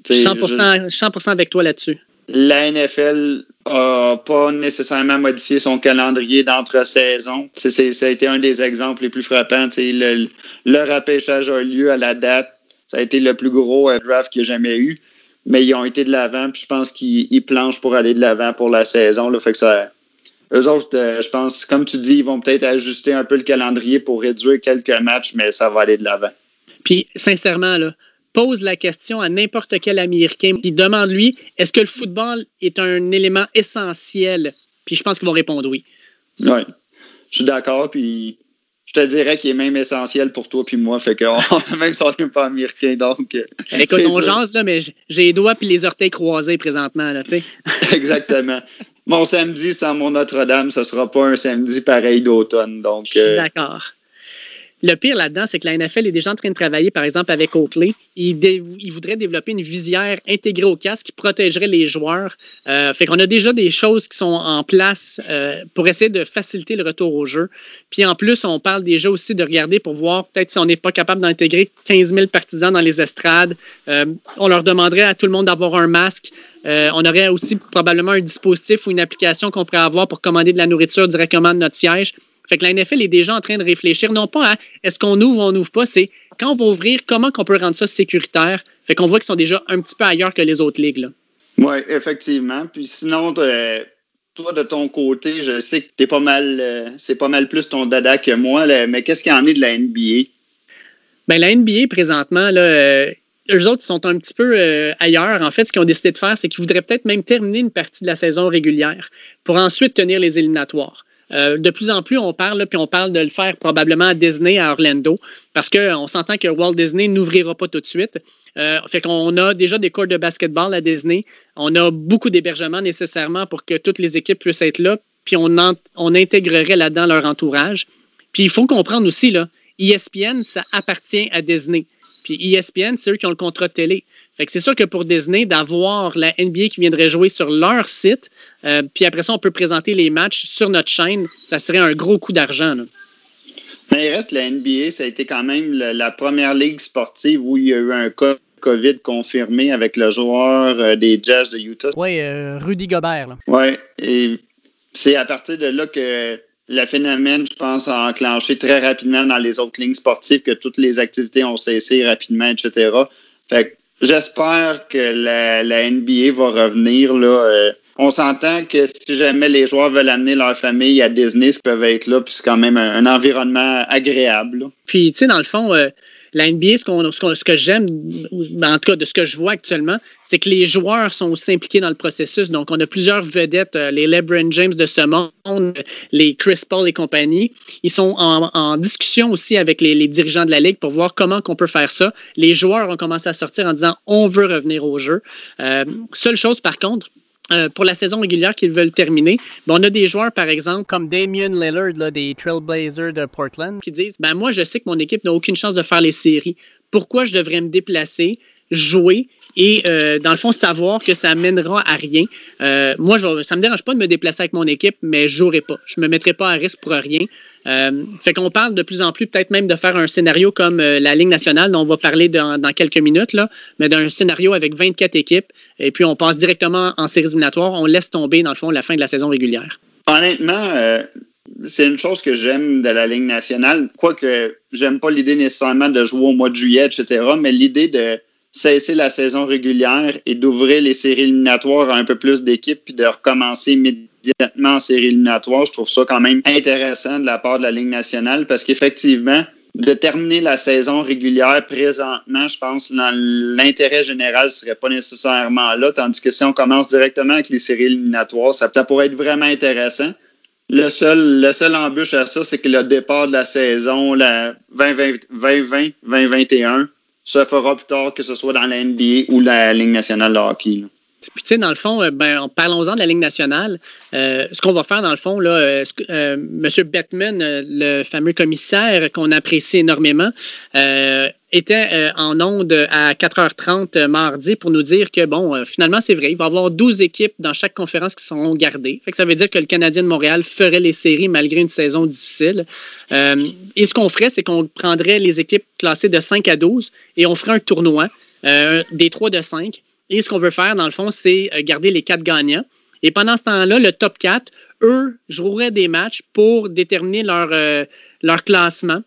100%, 100 avec toi là-dessus. La NFL n'a pas nécessairement modifié son calendrier d'entre-saison. Ça a été un des exemples les plus frappants. Le, le repêchage a lieu à la date Ça a été le plus gros draft qu'il y a jamais eu. Mais ils ont été de l'avant, puis je pense qu'ils planchent pour aller de l'avant pour la saison. Fait que ça, eux autres, je pense, comme tu dis, ils vont peut-être ajuster un peu le calendrier pour réduire quelques matchs, mais ça va aller de l'avant. Puis, sincèrement, là, pose la question à n'importe quel Américain. Il demande-lui est-ce que le football est un élément essentiel? Puis je pense qu'ils vont répondre oui. Oui, je suis d'accord. Puis je te dirais qu'il est même essentiel pour toi puis moi. Fait que même si on n'est pas américain, donc. Euh, Écoute, on jase, là, mais j'ai les doigts puis les orteils croisés présentement, là, tu sais. Exactement. Mon samedi sans mon Notre-Dame, ce sera pas un samedi pareil d'automne. Donc. Euh, d'accord. Le pire là-dedans, c'est que la NFL est déjà en train de travailler, par exemple, avec Oakley. Ils, voudraient développer une visière intégrée au casque qui protégerait les joueurs. Euh, fait qu'on a déjà des choses qui sont en place euh, pour essayer de faciliter le retour au jeu. Puis en plus, on parle déjà aussi de regarder pour voir peut-être si on n'est pas capable d'intégrer 15 000 partisans dans les estrades. Euh, on leur demanderait à tout le monde d'avoir un masque. on aurait aussi probablement un dispositif ou une application qu'on pourrait avoir pour commander de la nourriture directement de notre siège. Fait que la NFL est déjà en train de réfléchir, non pas à est-ce qu'on ouvre ou on n'ouvre pas, c'est quand on va ouvrir, comment qu'on peut rendre ça sécuritaire. Fait qu'on voit qu'ils sont déjà un petit peu ailleurs que les autres ligues. Oui, effectivement. Puis sinon, toi, de ton côté, je sais que t'es pas mal, euh, c'est pas mal plus ton dada que moi, mais qu'est-ce qu'il y en est de la NBA? Bien, la NBA, présentement, là, euh, eux autres sont un petit peu euh, ailleurs. En fait, ce qu'ils ont décidé de faire, c'est qu'ils voudraient peut-être même terminer une partie de la saison régulière pour ensuite tenir les éliminatoires. Euh, de plus en plus, on parle, puis on parle de le faire probablement à Disney, à Orlando, parce qu'on s'entend que Walt Disney n'ouvrira pas tout de suite. Euh, fait qu'on a déjà des cours de basketball à Disney. On a beaucoup d'hébergements nécessairement pour que toutes les équipes puissent être là, puis on, on intégrerait là-dedans leur entourage. Puis il faut comprendre aussi, là, ESPN, ça appartient à Disney. Puis ESPN, c'est eux qui ont le contrat de télé. Fait que c'est sûr que pour Disney, d'avoir la NBA qui viendrait jouer sur leur site, euh, puis après ça, on peut présenter les matchs sur notre chaîne, ça serait un gros coup d'argent. Mais il reste la NBA, ça a été quand même la, première ligue sportive où il y a eu un cas COVID confirmé avec le joueur euh, des Jazz de Utah. Oui, euh, Rudy Gobert. Oui, et c'est à partir de là que le phénomène, je pense, a enclenché très rapidement dans les autres lignes sportives, que toutes les activités ont cessé rapidement, etc. Fait j'espère que la, NBA va revenir. Là, euh, on s'entend que si jamais les joueurs veulent amener leur famille à Disney, ils peuvent être là, puis c'est quand même un, environnement agréable. Puis, tu sais, dans le fond, euh, la NBA, ce, que j'aime, en tout cas de ce que je vois actuellement, c'est que les joueurs sont aussi impliqués dans le processus. Donc, on a plusieurs vedettes, euh, les LeBron James de ce monde, les Chris Paul et compagnie. Ils sont en, discussion aussi avec les, dirigeants de la Ligue pour voir comment on peut faire ça. Les joueurs ont commencé à sortir en disant on veut revenir au jeu. Euh, seule chose, par contre, euh, pour la saison régulière qu'ils veulent terminer. on a des joueurs, par exemple, comme Damien Lillard des Trailblazers de Portland, qui disent ben, Moi, je sais que mon équipe n'a aucune chance de faire les séries. Pourquoi je devrais me déplacer, jouer et, euh, dans le fond, savoir que ça mènera à rien? Euh, moi, je, ça ne me dérange pas de me déplacer avec mon équipe, mais je ne jouerai pas. Je ne me mettrai pas à risque pour rien. Euh, fait qu'on parle de plus en plus peut-être même de faire un scénario comme euh, la Ligue nationale, dont on va parler dans, quelques minutes, là, mais d'un scénario avec 24 équipes, et puis on passe directement en séries éliminatoires, on laisse tomber, dans le fond, la fin de la saison régulière. Honnêtement, euh, c'est une chose que j'aime de la Ligue nationale, quoique j'aime pas l'idée nécessairement de jouer au mois de juillet, etc., mais l'idée de cesser la saison régulière et d'ouvrir les séries éliminatoires à un peu plus d'équipes puis de recommencer immédiatement en séries éliminatoires, je trouve ça quand même intéressant de la part de la Ligue nationale parce qu'effectivement, de terminer la saison régulière présentement, je pense que l'intérêt général ne serait pas nécessairement là, tandis que si on commence directement avec les séries éliminatoires, ça, pourrait être vraiment intéressant. Le seul, embûche à ça, c'est que le départ de la saison, la 2020-2021, se fera plus tard, que ce soit dans la NBA ou la Ligue nationale de hockey. Tu sais, dans le fond, euh, ben, parlons-en de la Ligue nationale. Euh, ce qu'on va faire, dans le fond, euh, M. Bettman, le fameux commissaire qu'on apprécie énormément, était en onde à 4h30 mardi pour nous dire que, bon, finalement, c'est vrai, il va y avoir 12 équipes dans chaque conférence qui seront gardées. Ça veut dire que le Canadien de Montréal ferait les séries malgré une saison difficile. et ce qu'on ferait, c'est qu'on prendrait les équipes classées de 5 à 12 et on ferait un tournoi des 3 de 5 et ce qu'on veut faire, dans le fond, c'est euh, garder les quatre gagnants. Et pendant ce temps-là, le top 4, eux, joueraient des matchs pour déterminer leur, euh, leur classement.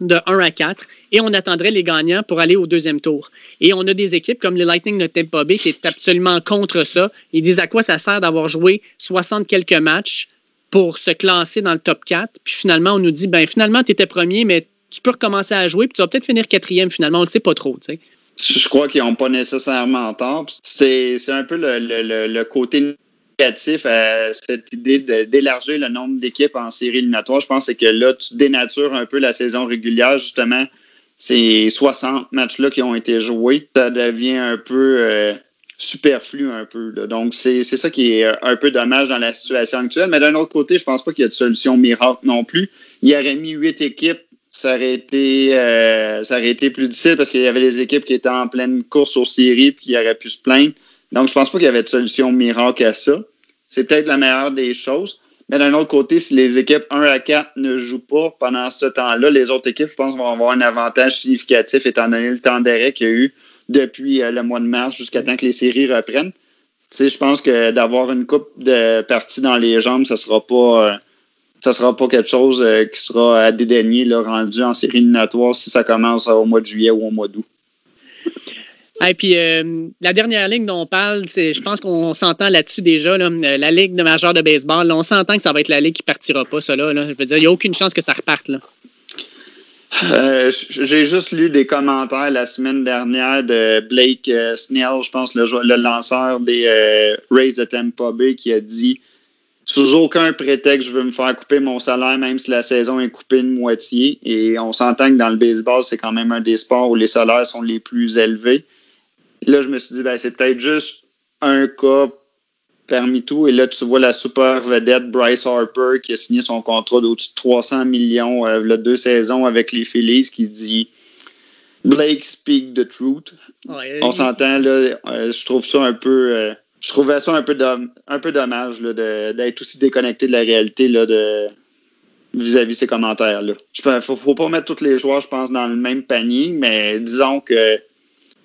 de 1 à 4 et on attendrait les gagnants pour aller au deuxième tour. Et on a des équipes comme le Lightning de Tampa Bay qui est absolument contre ça. Ils disent à quoi ça sert d'avoir joué 60 quelques matchs pour se classer dans le top 4. Puis finalement, on nous dit, ben finalement, tu étais premier, mais tu peux recommencer à jouer, puis tu vas peut-être finir quatrième finalement. On ne le sait pas trop. Tu sais. Je crois qu'ils n'ont pas nécessairement tort. C'est un peu le, le, le côté négatif à cette idée d'élargir le nombre d'équipes en série éliminatoire. Je pense que là, tu dénatures un peu la saison régulière, justement. Ces 60 matchs-là qui ont été joués, ça devient un peu euh, superflu un peu. Donc, c'est ça qui est un peu dommage dans la situation actuelle. Mais d'un autre côté, je pense pas qu'il y a de solution miracle non plus. Il y aurait mis huit équipes ça aurait été euh, ça aurait été plus difficile parce qu'il y avait des équipes qui étaient en pleine course aux séries et qui auraient pu se plaindre. Donc, je pense pas qu'il y avait de solution miracle à ça. C'est peut-être la meilleure des choses. Mais d'un autre côté, si les équipes 1 à 4 ne jouent pas pendant ce temps-là, les autres équipes, je pense, vont avoir un avantage significatif étant donné le temps d'arrêt qu'il y a eu depuis euh, le mois de mars jusqu'à temps que les séries reprennent. Tu sais, je pense que d'avoir une coupe de parties dans les jambes, ça sera pas. Euh, ça sera pas quelque chose euh, qui sera à dédaigner, là, rendu en série éliminatoire si ça commence au mois de juillet ou au mois d'août. Et puis, euh, la dernière ligne dont on parle, c'est, je pense qu'on s'entend là-dessus déjà, euh, la Ligue de majeur de baseball. on s'entend que ça va être la Ligue qui partira pas, ça. Là, Je veux dire, il n'y a aucune chance que ça reparte. Là. Euh, j'ai juste lu des commentaires la semaine dernière de Blake Snell, je pense le, le lanceur des Rays de Tampa Bay, qui a dit sous aucun prétexte, je veux me faire couper mon salaire, même si la saison est coupée de moitié. Et on s'entend que dans le baseball, c'est quand même un des sports où les salaires sont les plus élevés. Là, je me suis dit, ben, c'est peut-être juste un cas parmi tout. Et là, tu vois la super vedette Bryce Harper qui a signé son contrat d'au-dessus de 300 millions euh, deux saisons avec les Phillies qui dit Blake speak the truth. On s'entend, là, euh, je trouve ça un peu. Euh, je trouvais ça un peu, un peu dommage d'être aussi déconnecté de la réalité là, de vis-à-vis ces commentaires-là. Il faut, faut, pas mettre tous les joueurs, je pense, dans le même panier, mais disons que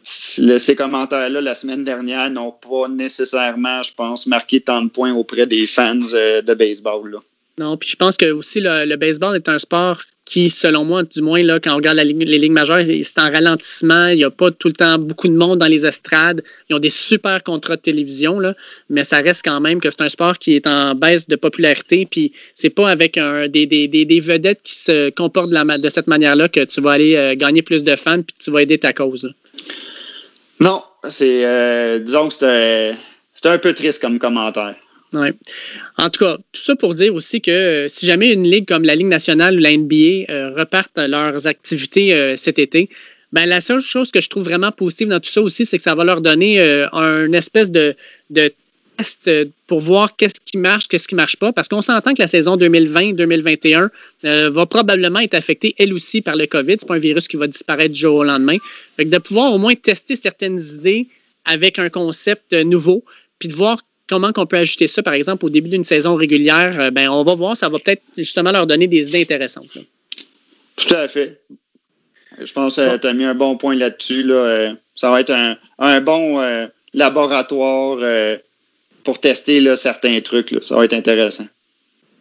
ces commentaires-là, la semaine dernière, n'ont pas nécessairement, je pense, marqué tant de points auprès des fans euh, de baseball. Non, puis je pense que aussi le, baseball est un sport qui, selon moi, du moins, là, quand on regarde les ligues majeures, c'est en ralentissement. Il n'y a pas tout le temps beaucoup de monde dans les estrades. Ils ont des super contrats de télévision, là, mais ça reste quand même que c'est un sport qui est en baisse de popularité. Puis c'est pas avec des, des, des, vedettes qui se comportent de, la, de cette manière-là que tu vas aller euh, gagner plus de fans puis tu vas aider ta cause. Non, c'est. Euh, disons que c'était un peu triste comme commentaire. Oui. En tout cas, tout ça pour dire aussi que euh, si jamais une ligue comme la Ligue nationale ou la NBA euh, repartent leurs activités cet été, ben, la seule chose que je trouve vraiment positive dans tout ça aussi, c'est que ça va leur donner un espèce de, de euh, pour voir qu'est-ce qui marche, qu'est-ce qui ne marche pas, parce qu'on s'entend que la saison 2020-2021 euh, va probablement être affectée elle aussi par le COVID. Ce n'est pas un virus qui va disparaître du jour au lendemain. de pouvoir au moins tester certaines idées avec un concept nouveau, puis de voir comment on peut ajuster ça, par exemple, au début d'une saison régulière, euh, ben, on va voir, ça va peut-être justement leur donner des idées intéressantes. Tout à fait. Je pense que tu as mis un bon point là-dessus. Là. Ça va être un, bon laboratoire pour tester là, certains trucs. Ça va être intéressant.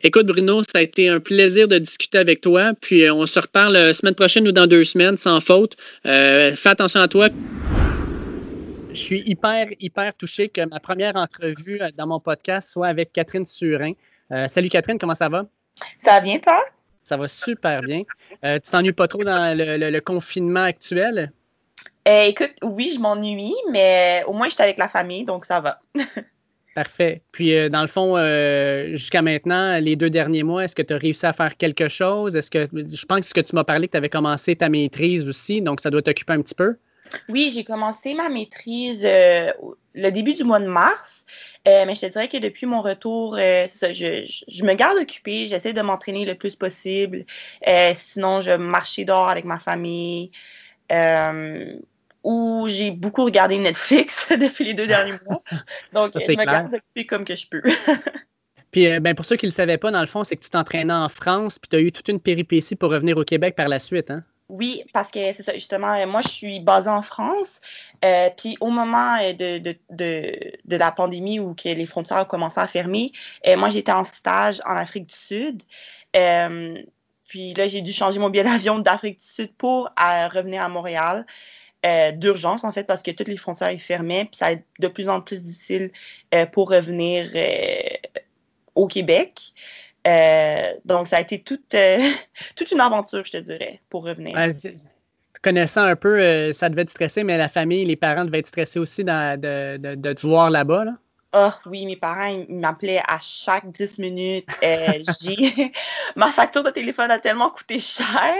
Écoute, Bruno, ça a été un plaisir de discuter avec toi. Puis euh, on se reparle la semaine prochaine ou dans deux semaines, sans faute. Euh, fais attention à toi. Je suis hyper, hyper touché que ma première entrevue euh, dans mon podcast soit avec Catherine Surin. salut Catherine, comment ça va? Ça va bien, toi? Ça va super bien. tu t'ennuies pas trop dans le, confinement actuel? écoute, oui, je m'ennuie, mais au moins, j'étais avec la famille, donc ça va. Parfait. Puis, euh, dans le fond, euh, jusqu'à maintenant, les deux derniers mois, est-ce que tu as réussi à faire quelque chose? Est-ce que je pense que tu m'as parlé que tu avais commencé ta maîtrise aussi, donc ça doit t'occuper un petit peu? Oui, j'ai commencé ma maîtrise euh, le début du mois de mars, mais je te dirais que depuis mon retour, ça, je, je, me garde occupée, j'essaie de m'entraîner le plus possible. sinon, je marchais dehors avec ma famille où j'ai beaucoup regardé Netflix depuis les deux derniers mois. Donc, je me garde occupée comme que je peux. Puis, euh, ben, pour ceux qui ne le savaient pas, dans le fond, c'est que tu t'entraînais en France, puis tu as eu toute une péripétie pour revenir au Québec par la suite, hein? Oui, parce que c'est ça, justement, moi, je suis basée en France. Euh, puis au moment euh, de, de, de, la pandémie où que les frontières ont commencé à fermer, moi, j'étais en stage en Afrique du Sud. Puis là, j'ai dû changer mon billet d'avion d'Afrique du Sud pour revenir à Montréal. d'urgence, en fait, parce que toutes les frontières sont fermées, puis ça être de plus en plus difficile pour revenir au Québec. Donc, ça a été toute, toute une aventure, je te dirais, pour revenir connaissant un peu, euh, ça devait te stresser, mais la famille, les parents devaient être stressés aussi de, de, te voir là-bas. Là. Oh oui, mes parents, ils m'appelaient à chaque 10 minutes. Euh, Ma facture de téléphone a tellement coûté cher.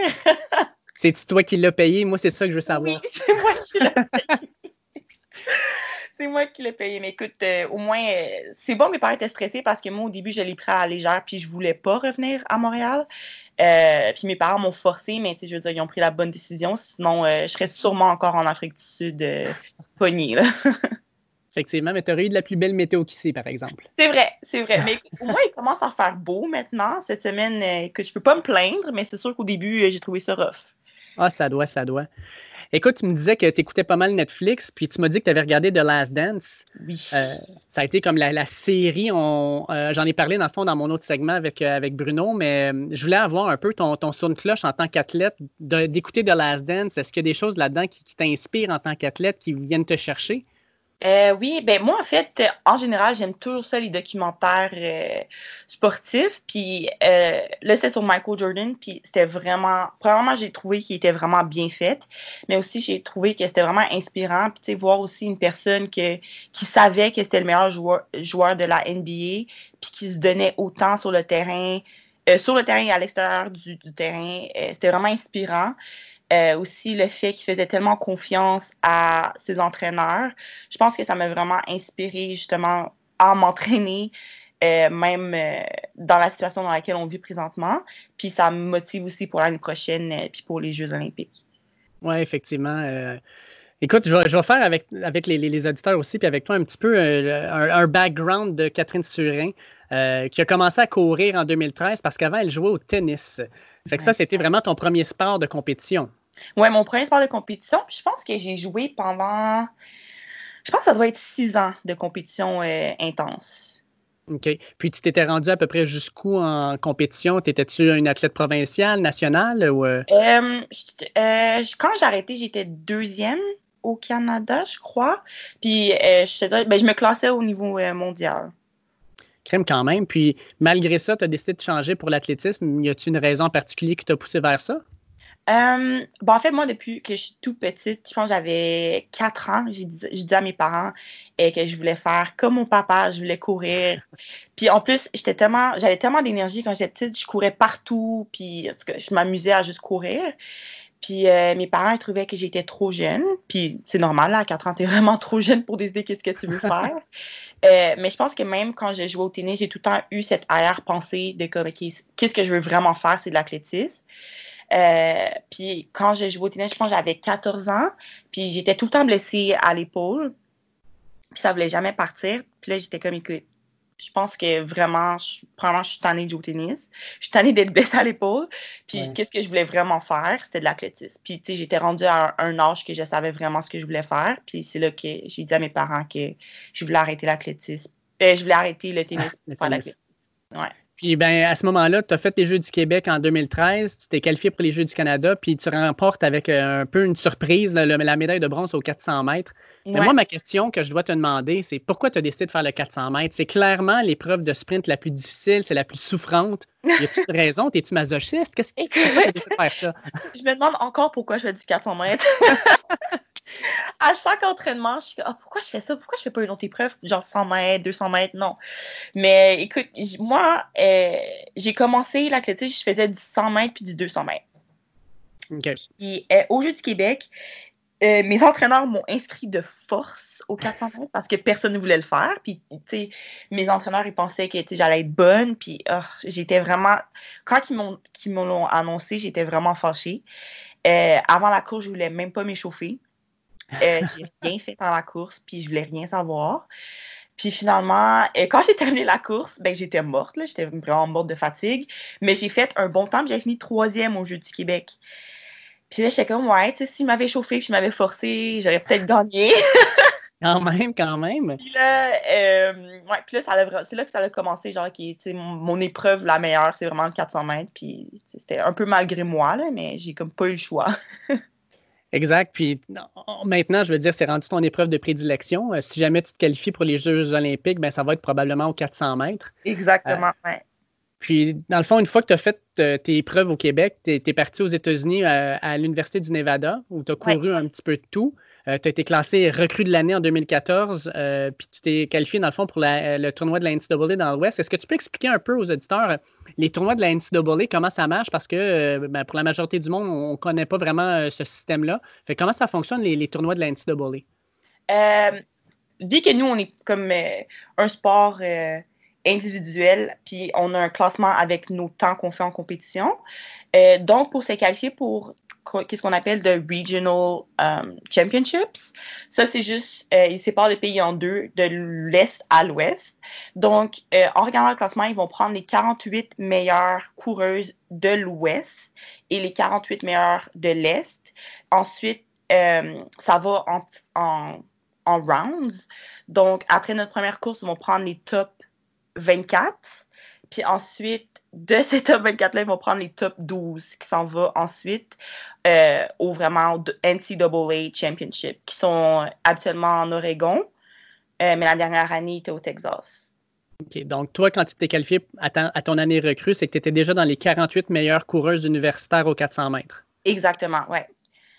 C'est-tu toi qui l'as payé? Moi, c'est ça que je veux savoir. Oui, c'est moi qui l'ai payé. C'est moi qui l'ai payé. Mais écoute, euh, au moins, c'est bon, mes parents étaient stressés parce que moi, au début, je l'ai pris à la légère puis je voulais pas revenir à Montréal. Euh, puis mes parents m'ont forcé, mais je veux dire, ils ont pris la bonne décision. Sinon, euh, je serais sûrement encore en Afrique du Sud euh, pognée. Effectivement, mais tu aurais eu de la plus belle météo qu'ici, par exemple. C'est vrai, c'est vrai. Mais au moins, il commence à faire beau maintenant. Cette semaine, que je peux pas me plaindre, mais c'est sûr qu'au début, j'ai trouvé ça rough. Ah, ça doit, ça doit. Écoute, tu me disais que tu écoutais pas mal Netflix, puis tu m'as dit que tu avais regardé The Last Dance. Oui. Euh, ça a été comme la, série. Euh, j'en ai parlé dans le fond dans mon autre segment avec, euh, avec Bruno, mais je voulais avoir un peu ton, ton son de cloche en tant qu'athlète, d'écouter The Last Dance. Est-ce qu'il y a des choses là-dedans qui, qui t'inspirent en tant qu'athlète, qui viennent te chercher? Euh, oui, ben moi en fait, en général, j'aime toujours ça les documentaires euh, sportifs. Puis euh, là, c'était sur Michael Jordan, puis c'était vraiment, premièrement, j'ai trouvé qu'il était vraiment bien fait, mais aussi j'ai trouvé que c'était vraiment inspirant. Puis tu sais, voir aussi une personne que, qui savait que c'était le meilleur joueur, joueur de la NBA, puis qui se donnait autant sur le terrain, sur le terrain et à l'extérieur du, du terrain, c'était vraiment inspirant. Euh, aussi le fait qu'il faisait tellement confiance à ses entraîneurs. Je pense que ça m'a vraiment inspiré justement à m'entraîner, euh, même euh, dans la situation dans laquelle on vit présentement. Puis ça me motive aussi pour l'année prochaine, puis pour les Jeux olympiques. Oui, effectivement. Écoute, je vais, faire avec, avec les, auditeurs aussi, puis avec toi un petit peu un, background de Catherine Surin, qui a commencé à courir en 2013 parce qu'avant, elle jouait au tennis. Fait que ça, c'était vraiment ton premier sport de compétition. Oui, mon premier sport de compétition. je pense que j'ai joué pendant. Je pense que ça doit être six ans de compétition euh, intense. OK. Puis tu t'étais rendu à peu près jusqu'où en compétition? T'étais-tu une athlète provinciale, nationale? Ou... Euh? Euh, quand j'ai arrêté, j'étais deuxième au Canada, je crois. Puis je, ben, je me classais au niveau mondial. Crème quand même. Puis malgré ça, tu as décidé de changer pour l'athlétisme. Y a-t-il une raison en particulier qui t'a poussé vers ça? Euh, bon, en fait, moi, depuis que je suis toute petite, je pense que j'avais 4 ans, j'ai dit à mes parents euh, que je voulais faire comme mon papa, je voulais courir. Puis en plus, j'étais tellement, j'avais tellement d'énergie quand j'étais petite, je courais partout, puis en tout cas, je m'amusais à juste courir. Puis euh, mes parents ils trouvaient que j'étais trop jeune. Puis c'est normal, là, à 4 ans, t'es vraiment trop jeune pour décider qu'est-ce que tu veux faire. euh, mais je pense que même quand j'ai joué au tennis, j'ai tout le temps eu cette arrière-pensée de comme, qu'est-ce que je veux vraiment faire, c'est de l'athlétisme. Euh, puis quand j'ai joué au tennis, je pense que j'avais 14 ans. Puis j'étais tout le temps blessée à l'épaule. Puis ça voulait jamais partir. Puis là, j'étais comme, écoute, je pense que vraiment, je, je suis tannée de jouer au tennis. Je suis tannée d'être blessée à l'épaule. Puis qu'est-ce que je voulais vraiment faire? C'était de l'athlétisme. Puis tu sais, j'étais rendue à un, âge que je savais vraiment ce que je voulais faire. Puis c'est là que j'ai dit à mes parents que je voulais arrêter l'athlétisme. Euh, je voulais arrêter le tennis pour faire l'athlétisme. Ouais. Puis ben, à ce moment-là, tu as fait les Jeux du Québec en 2013, tu t'es qualifié pour les Jeux du Canada, puis tu remportes avec euh, un peu une surprise la médaille de bronze aux 400 mètres. Mais moi, ma question que je dois te demander, c'est pourquoi tu as décidé de faire le 400 mètres? C'est clairement l'épreuve de sprint la plus difficile, c'est la plus souffrante. Y a-tu une raison? T'es-tu masochiste? Qu'est-ce que tu as décidé de faire ça? je me demande encore pourquoi je fais du 400 mètres. à chaque entraînement, je suis ah, pourquoi je fais ça? Pourquoi je fais pas une autre épreuve, genre 100 mètres, 200 mètres? Non. Mais écoute, moi, euh, j'ai commencé l'athlétisme, je faisais du 100 mètres puis du 200 mètres. OK. Et euh, au Jeu du Québec, euh, mes entraîneurs m'ont inscrit de force au 400 mètres parce que personne ne voulait le faire. Puis, tu sais, mes entraîneurs, ils pensaient que j'allais être bonne. Puis, oh, j'étais vraiment. Quand ils m'ont annoncé, j'étais vraiment fâchée. avant la course, je voulais même pas m'échauffer. Euh, j'ai rien fait dans la course, puis je voulais rien savoir. Puis finalement, euh, quand j'ai terminé la course, ben, j'étais morte, j'étais vraiment morte de fatigue. Mais j'ai fait un bon temps, j'ai fini troisième au Jeu du Québec. Puis là, j'étais comme, ouais, tu sais, s'il m'avait chauffé puis je m'avais forcé, j'aurais peut-être gagné. Quand même, quand même. Puis là, euh, ouais, puis là c'est là que ça a commencé, genre, qui mon, mon épreuve la meilleure, c'est vraiment le 400 mètres. Puis c'était un peu malgré moi, là, mais j'ai comme pas eu le choix. Exact. Puis maintenant, je veux dire, c'est rendu ton épreuve de prédilection. Euh, si jamais tu te qualifies pour les Jeux olympiques, ben, ça va être probablement aux 400 mètres. Exactement, euh, ouais. Puis, dans le fond, une fois que tu as fait euh, tes épreuves au Québec, tu es, parti aux États-Unis à, l'Université du Nevada, où tu as couru un petit peu de tout. tu as été classé recrue de l'année en 2014, puis tu t'es qualifié, dans le fond, pour le tournoi de la NCAA dans l'Ouest. Est-ce que tu peux expliquer un peu aux auditeurs les tournois de la NCAA, comment ça marche? Parce que euh, ben, pour la majorité du monde, on ne connaît pas vraiment euh, ce système-là. Fait comment ça fonctionne, les, tournois de la NCAA? Euh, vu que nous, on est comme un sport individuel, puis on a un classement avec nos temps qu'on fait en compétition. donc, pour se qualifier pour qu'est-ce qu'on appelle de Regional um, Championships. Ça, c'est juste, euh, ils séparent le pays en deux, de l'Est à l'Ouest. Donc, euh, en regardant le classement, ils vont prendre les 48 meilleures coureuses de l'Ouest et les 48 meilleures de l'Est. Ensuite, euh, ça va en, en, en rounds. Donc, après notre première course, ils vont prendre les top 24. Puis ensuite, de ces top 24-là, ils vont prendre les top 12 qui s'en vont ensuite euh, au vraiment NCAA Championship, qui sont habituellement en Oregon, euh, mais la dernière année, ils étaient au Texas. OK. Donc, toi, quand tu t'es qualifié à, ton année recrue, c'est que tu étais déjà dans les 48 meilleures coureuses universitaires aux 400 mètres. Exactement, ouais.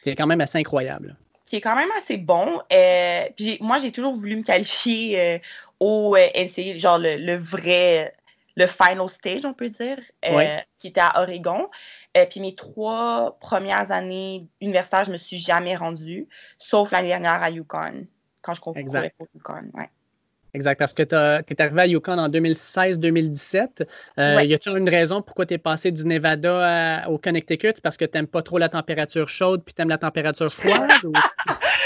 C'est quand même assez incroyable. Qui est quand même assez bon. Euh, moi, j'ai toujours voulu me qualifier au NCAA, genre le vrai le final stage, on peut dire, euh, qui était à Oregon. Euh, puis mes trois premières années universitaires, je me suis jamais rendue, sauf l'année dernière à Yukon, quand je concourais pour Yukon. Ouais. Exact, parce que tu es arrivé à Yukon en 2016-2017. Euh, Y a-t-il une raison pourquoi tu es passé du Nevada au Connecticut? Parce que tu n'aimes pas trop la température chaude puis tu aimes la température froide?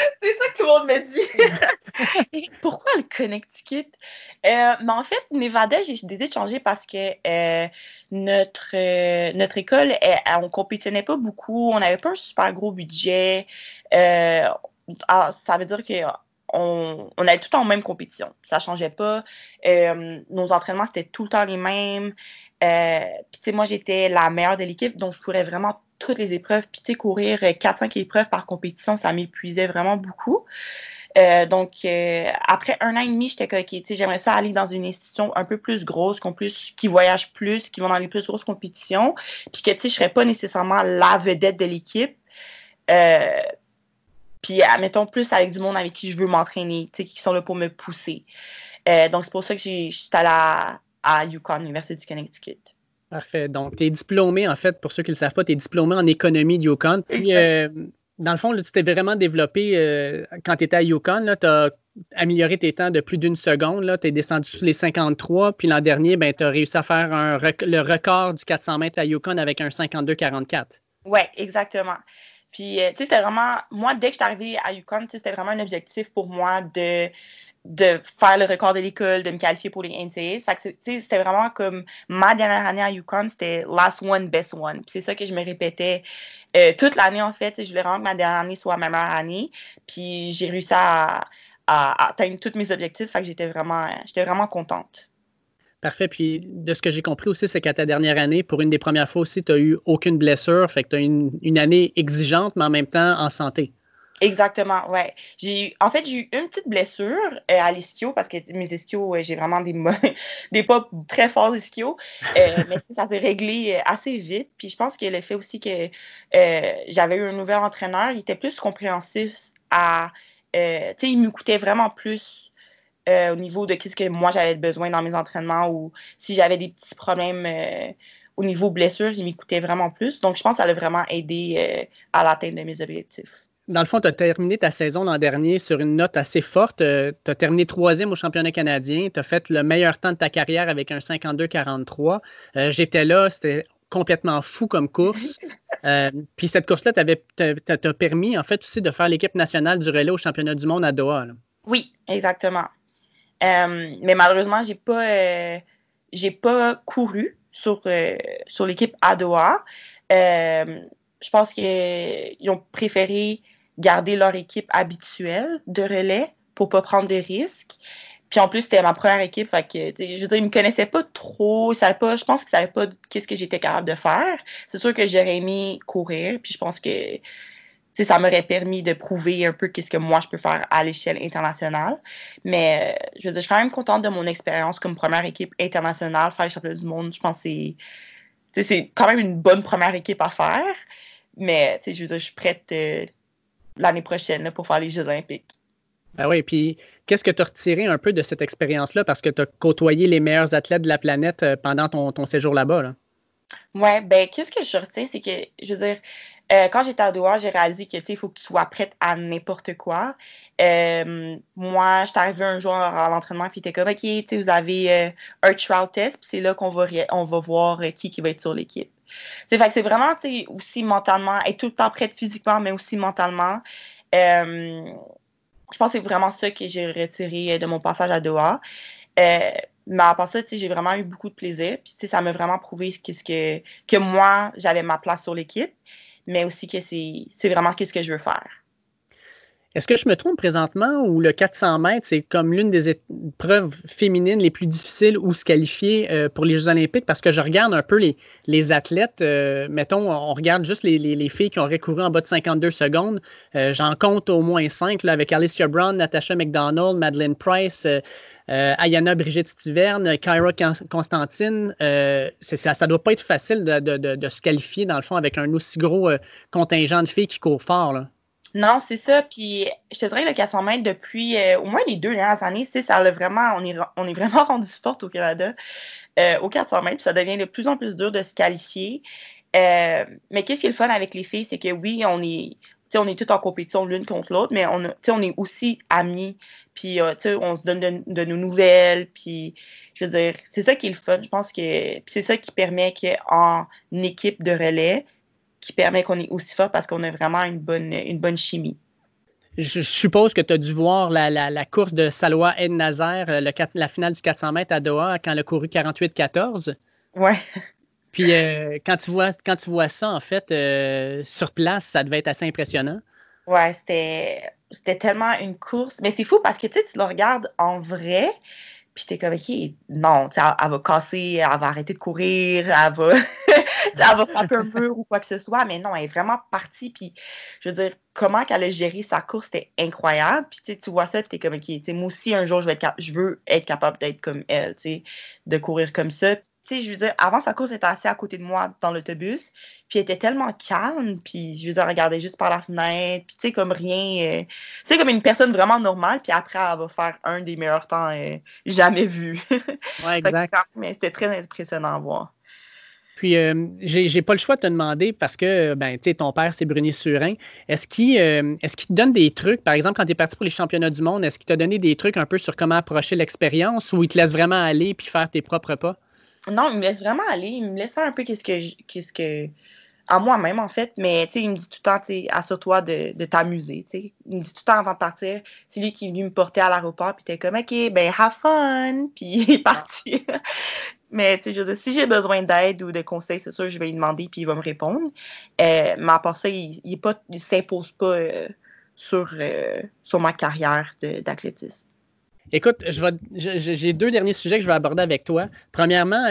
tout le monde me dit. pourquoi le Connecticut? Euh, mais en fait, Nevada, j'ai décidé de changer parce que euh, notre, euh, notre école, on ne compétitionnait pas beaucoup, on n'avait pas un super gros budget. Ah, ça veut dire que on, on allait tout le temps en même compétition. Ça changeait pas. Nos entraînements, c'était tout le temps les mêmes. Puis, tu sais, moi, j'étais la meilleure de l'équipe, donc je courais vraiment toutes les épreuves. Puis, tu sais, courir 4-5 épreuves par compétition, ça m'épuisait vraiment beaucoup. Euh, donc, après un an et demi, j'étais OK, tu sais, j'aimerais ça aller dans une institution un peu plus grosse, plus, qui voyage plus, qui vont dans les plus grosses compétitions, puis que, tu sais, je serais pas nécessairement la vedette de l'équipe. Puis, admettons, plus avec du monde avec qui je veux m'entraîner, qui sont là pour me pousser. Euh, donc, c'est pour ça que je suis allée à, à UConn, l'Université du Connecticut. Parfait. Donc, tu es diplômé, en fait, pour ceux qui ne le savent pas, tu es diplômé en économie de UConn. Puis, euh, dans le fond, tu t'es vraiment développé euh, quand tu étais à UConn. Tu as amélioré tes temps de plus d'une seconde. Tu es descendu sous les 53. Puis l'an dernier, ben, tu as réussi à faire le record du 400 mètres à UConn avec un 52-44. Oui, exactement. Puis, euh, tu sais, c'était vraiment, moi, dès que je suis arrivée à UConn, c'était vraiment un objectif pour moi de, de faire le record de l'école, de me qualifier pour les NCAA. C'était vraiment comme ma dernière année à UConn, c'était last one, best one. C'est ça que je me répétais euh, toute l'année, en fait. Je voulais vraiment que ma dernière année soit ma meilleure année. Puis j'ai réussi à, atteindre tous mes objectifs. Fait que j'étais vraiment, vraiment contente. Parfait. Puis de ce que j'ai compris aussi, c'est qu'à ta dernière année, pour une des premières fois aussi, tu n'as eu aucune blessure. Fait que tu as une, une année exigeante, mais en même temps en santé. Exactement, ouais. J'ai en fait j'ai eu une petite blessure euh, à l'ischio parce que mes ischios, j'ai vraiment des des pas très forts ischios, euh, mais ça s'est réglé euh, assez vite. Puis je pense que le fait aussi que j'avais eu un nouvel entraîneur, il était plus compréhensif à, tu sais, il me coûtait vraiment plus euh, au niveau de ce que moi j'avais besoin dans mes entraînements ou si j'avais des petits problèmes euh, au niveau blessure, il m'écoutait vraiment plus. Donc, je pense que ça a vraiment aidé euh, à l'atteinte de mes objectifs. Dans le fond, tu as terminé ta saison l'an dernier sur une note assez forte. tu as terminé troisième au championnat canadien. Tu as fait le meilleur temps de ta carrière avec un 52-43. J'étais là, c'était complètement fou comme course. puis cette course-là t'a permis, en fait, aussi de faire l'équipe nationale du relais au championnat du monde à Doha. Oui, exactement. Euh, mais malheureusement, j'ai pas, euh, j'ai pas couru sur, euh, sur l'équipe Adoa. je pense qu'ils ont préféré garder leur équipe habituelle de relais pour pas prendre de risques. Puis en plus, c'était ma première équipe. Fait que, je veux dire, ils me connaissaient pas trop. Ils pas, je pense qu'ils savaient pas qu'est-ce que j'étais capable de faire. C'est sûr que j'aurais aimé courir. Puis je pense que ça m'aurait permis de prouver un peu qu'est-ce que moi je peux faire à l'échelle internationale. Mais je veux dire, je suis quand même contente de mon expérience comme première équipe internationale, faire les championnats du monde. Je pense que c'est quand même une bonne première équipe à faire. Mais je veux dire, je suis prête euh, l'année prochaine pour faire les Jeux olympiques. Ben oui, puis qu'est-ce que tu as retiré un peu de cette expérience-là? Parce que tu as côtoyé les meilleurs athlètes de la planète euh, pendant ton, séjour là-bas? Là? Oui, ben qu'est-ce que je retiens, c'est que, je veux dire, euh, quand j'étais à Doha, j'ai réalisé que il faut que tu sois prête à n'importe quoi. Euh, moi, j'étais arrivée un jour à l'entraînement, puis t'es comme OK, vous avez un trial test, puis c'est là qu'on va, on va voir qui, qui va être sur l'équipe. C'est fait que c'est vraiment aussi mentalement, être tout le temps prête physiquement, mais aussi mentalement je pense que c'est vraiment ça que j'ai retiré euh, de mon passage à Doha. Euh, mais à part ça, j'ai vraiment eu beaucoup de plaisir. Puis ça m'a vraiment prouvé que, moi, j'avais ma place sur l'équipe, mais aussi que c'est vraiment qu'est-ce que je veux faire. Est-ce que je me trompe présentement ou le 400 mètres, c'est comme l'une des épreuves féminines les plus difficiles où se qualifier euh, pour les Jeux olympiques? Parce que je regarde un peu les, athlètes. Euh, mettons, on regarde juste les, les, filles qui ont recouru en bas de 52 secondes. Euh, j'en compte au moins cinq avec Alicia Brown, Natasha McDonald, Madeleine Price. Ayana Brigitte Stiverne, Kyra Constantine, ça ne doit pas être facile de, se qualifier, dans le fond, avec un aussi gros contingent de filles qui courent fort. Non, c'est ça. Puis je te dirais que le 400 mètres, depuis euh, au moins les deux dernières années, ça a vraiment, on est, on vraiment rendu forte au Canada euh, au 400 mètres. Ça devient de plus en plus dur de se qualifier. Euh, mais qu'est-ce qui est le fun avec les filles, c'est que oui, on est, on est toutes en compétition l'une contre l'autre, mais on, on est aussi amis. Puis on se donne de, nos nouvelles. Puis je veux dire, c'est ça qui est le fun. Je pense que c'est ça qui permet qu'en équipe de relais, qui permet qu'on est aussi fort parce qu'on a vraiment une bonne, une bonne chimie. Je, suppose que tu as dû voir la, course de Salwa Nazer, euh, la finale du 400 mètres à Doha, quand elle a couru 48-14. Ouais. Puis euh, quand, tu vois, quand tu vois ça, en fait, euh, sur place, ça devait être assez impressionnant. Ouais, c'était, c'était tellement une course. Mais c'est fou parce que tu le regardes en vrai, puis t'es comme, OK, non, elle, va casser, elle va arrêter de courir, elle va, elle va frapper un mur ou quoi que ce soit, mais non, elle est vraiment partie. Puis, je veux dire, comment qu'elle a géré sa course, c'était incroyable. Puis, tu vois ça, puis t'es comme, OK, moi aussi, un jour, je, vais être je veux être capable d'être comme elle, tu sais, de courir comme ça sais, je veux dire, avant sa course, elle était assise à côté de moi dans l'autobus, puis elle était tellement calme, puis je veux dire, elle regardait juste par la fenêtre, puis tu sais, comme rien, euh, tu sais, comme une personne vraiment normale, puis après, elle va faire un des meilleurs temps euh, jamais vus. ouais, exact. mais c'était très impressionnant à voir. Puis, euh, j'ai pas le choix de te demander parce que, ben, tu sais, ton père, c'est Bruni Surin. Est-ce qu'il est te donne des trucs, par exemple, quand tu es parti pour les championnats du monde, est-ce qu'il t'a donné des trucs un peu sur comment approcher l'expérience ou il te laisse vraiment aller puis faire tes propres pas? Non, il me laisse vraiment aller. Il me laisse faire un peu que. Qu'est-ce que à moi-même, en fait, mais il me dit tout le temps, assure-toi de, de t'amuser. Il me dit tout le temps avant de partir, c'est lui qui est venu me porter à l'aéroport, puis t'es comme, OK, ben, have fun, puis il est parti. Mais je si j'ai besoin d'aide ou de conseils, c'est sûr, je vais lui demander, puis il va me répondre. Euh, mais à part ça, il ne s'impose pas euh, sur, euh, sur ma carrière d'athlétisme. Écoute, j'ai deux derniers sujets que je vais aborder avec toi. Premièrement,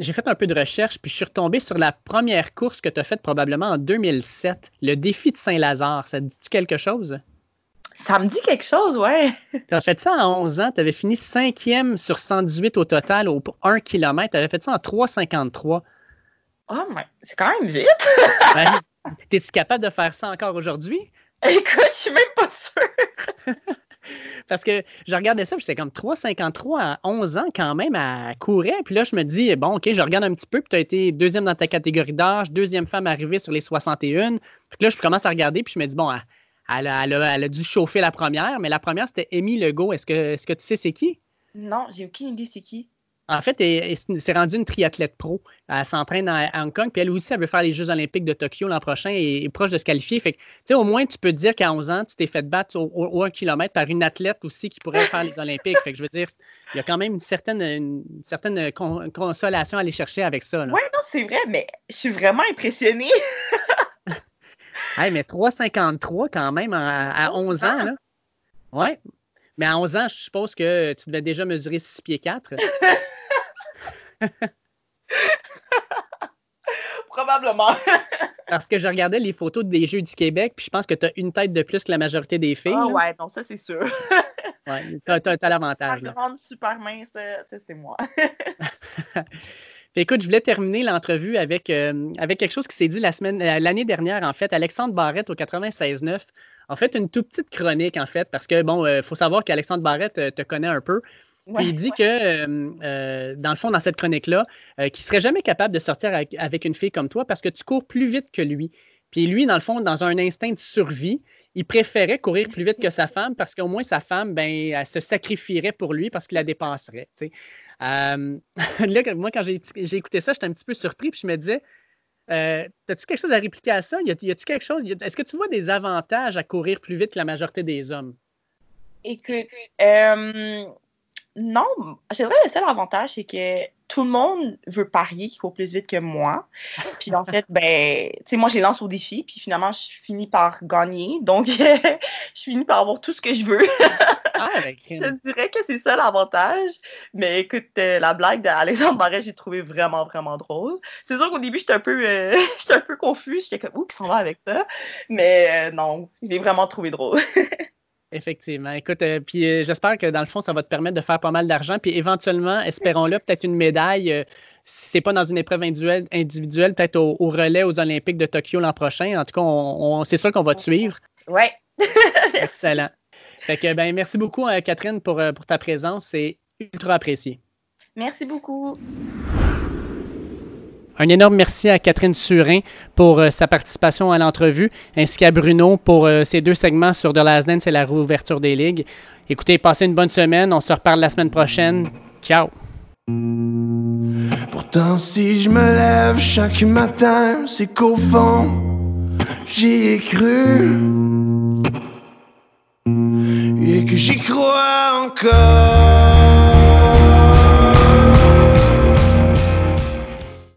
j'ai fait un peu de recherche, puis je suis retombé sur la première course que tu as faite probablement en 2007, le défi de Saint-Lazare. Ça te dit quelque chose? Ça me dit quelque chose, ouais. Tu as fait ça à 11 ans. Tu avais fini cinquième sur 118 au total au 1 km. Tu avais fait ça en 3,53. Oh, mais c'est quand même vite. ben, T'es-tu capable de faire ça encore aujourd'hui? Écoute, je suis même pas sûre. Parce que je regardais ça, c'est comme 3,53 à 11 ans quand même à courir. Puis là, je me dis, bon, OK, je regarde un petit peu. Puis tu as été deuxième dans ta catégorie d'âge, deuxième femme arrivée sur les 61. Puis là, je commence à regarder. Puis je me dis, bon, elle, a, dû chauffer la première. Mais la première, c'était Amy Legault. Est-ce que, est que tu sais c'est qui? Non, j'ai aucune idée c'est qui. En fait, elle, s'est rendue une triathlète pro. Elle s'entraîne à Hong Kong, puis elle aussi, elle veut faire les Jeux olympiques de Tokyo l'an prochain et est proche de se qualifier. Fait que, au moins, tu peux te dire qu'à 11 ans, tu t'es fait battre au, 1 km par une athlète aussi qui pourrait faire les Olympiques. Fait que je veux dire, il y a quand même une certaine, une certaine consolation à aller chercher avec ça. Oui, non, c'est vrai, mais je suis vraiment impressionnée. hey, mais 3,53 quand même à, 11 ans, là. Ouais. Mais à 11 ans, je suppose que tu devais déjà mesurer 6 pieds 4. Probablement. Parce que je regardais les photos des Jeux du Québec, puis je pense que tu as une tête de plus que la majorité des filles. Ah ouais, donc ça, c'est sûr. ouais, tu as, l'avantage. La grande super mince, c'est moi. écoute, je voulais terminer l'entrevue avec, euh, avec quelque chose qui s'est dit la semaine, euh, l'année dernière, en fait. Alexandre Barrette au 96.9 a fait une toute petite chronique, en fait, parce que, bon, il euh, faut savoir qu'Alexandre Barrette te connaît un peu. Puis il dit que, dans le fond, dans cette chronique-là, qu'il ne serait jamais capable de sortir avec, une fille comme toi parce que tu cours plus vite que lui. Puis lui, dans le fond, dans un instinct de survie, il préférait courir plus vite que sa femme parce qu'au moins sa femme, ben, elle se sacrifierait pour lui parce qu'il la dépasserait. Euh, là, moi, quand j'ai écouté ça, j'étais un petit peu surpris, puis je me disais, euh, as-tu quelque chose à répliquer à ça? Y a-t-il quelque chose? Est-ce que tu vois des avantages à courir plus vite que la majorité des hommes? Écoute, euh, non, c'est vrai, le seul avantage, c'est que tout le monde veut parier qu'il court plus vite que moi. Puis en fait, ben, tu sais, moi, j'ai lance au défi, puis finalement, je finis par gagner. Donc, je finis par avoir tout ce que je veux. ah, ben, je dirais que c'est ça l'avantage. Mais écoute, euh, la blague d'Alexandre Barret, j'ai trouvé vraiment, vraiment drôle. C'est sûr qu'au début, j'étais un peu, euh, j'étais un peu confus. J'étais comme, où qui s'en va avec ça? Mais euh, non, j'ai vraiment trouvé drôle. Effectivement. Écoute, euh, puis euh, j'espère que dans le fond, ça va te permettre de faire pas mal d'argent. Puis éventuellement, espérons-le, peut-être une médaille. Euh, si c'est pas dans une épreuve individuelle, peut-être au, relais aux Olympiques de Tokyo l'an prochain. En tout cas, on, c'est sûr qu'on va te suivre. Oui. Excellent. Fait que, ben, merci beaucoup, Catherine, pour, pour ta présence. C'est ultra apprécié. Merci beaucoup. Un énorme merci à Catherine Surin pour euh, sa participation à l'entrevue, ainsi qu'à Bruno pour euh, ces deux segments sur The Last Dance et la réouverture des ligues. Écoutez, passez une bonne semaine. On se reparle la semaine prochaine. Ciao. Pourtant, si je me lève chaque matin, c'est qu'au fond, j'y ai cru. Et que j'y crois encore.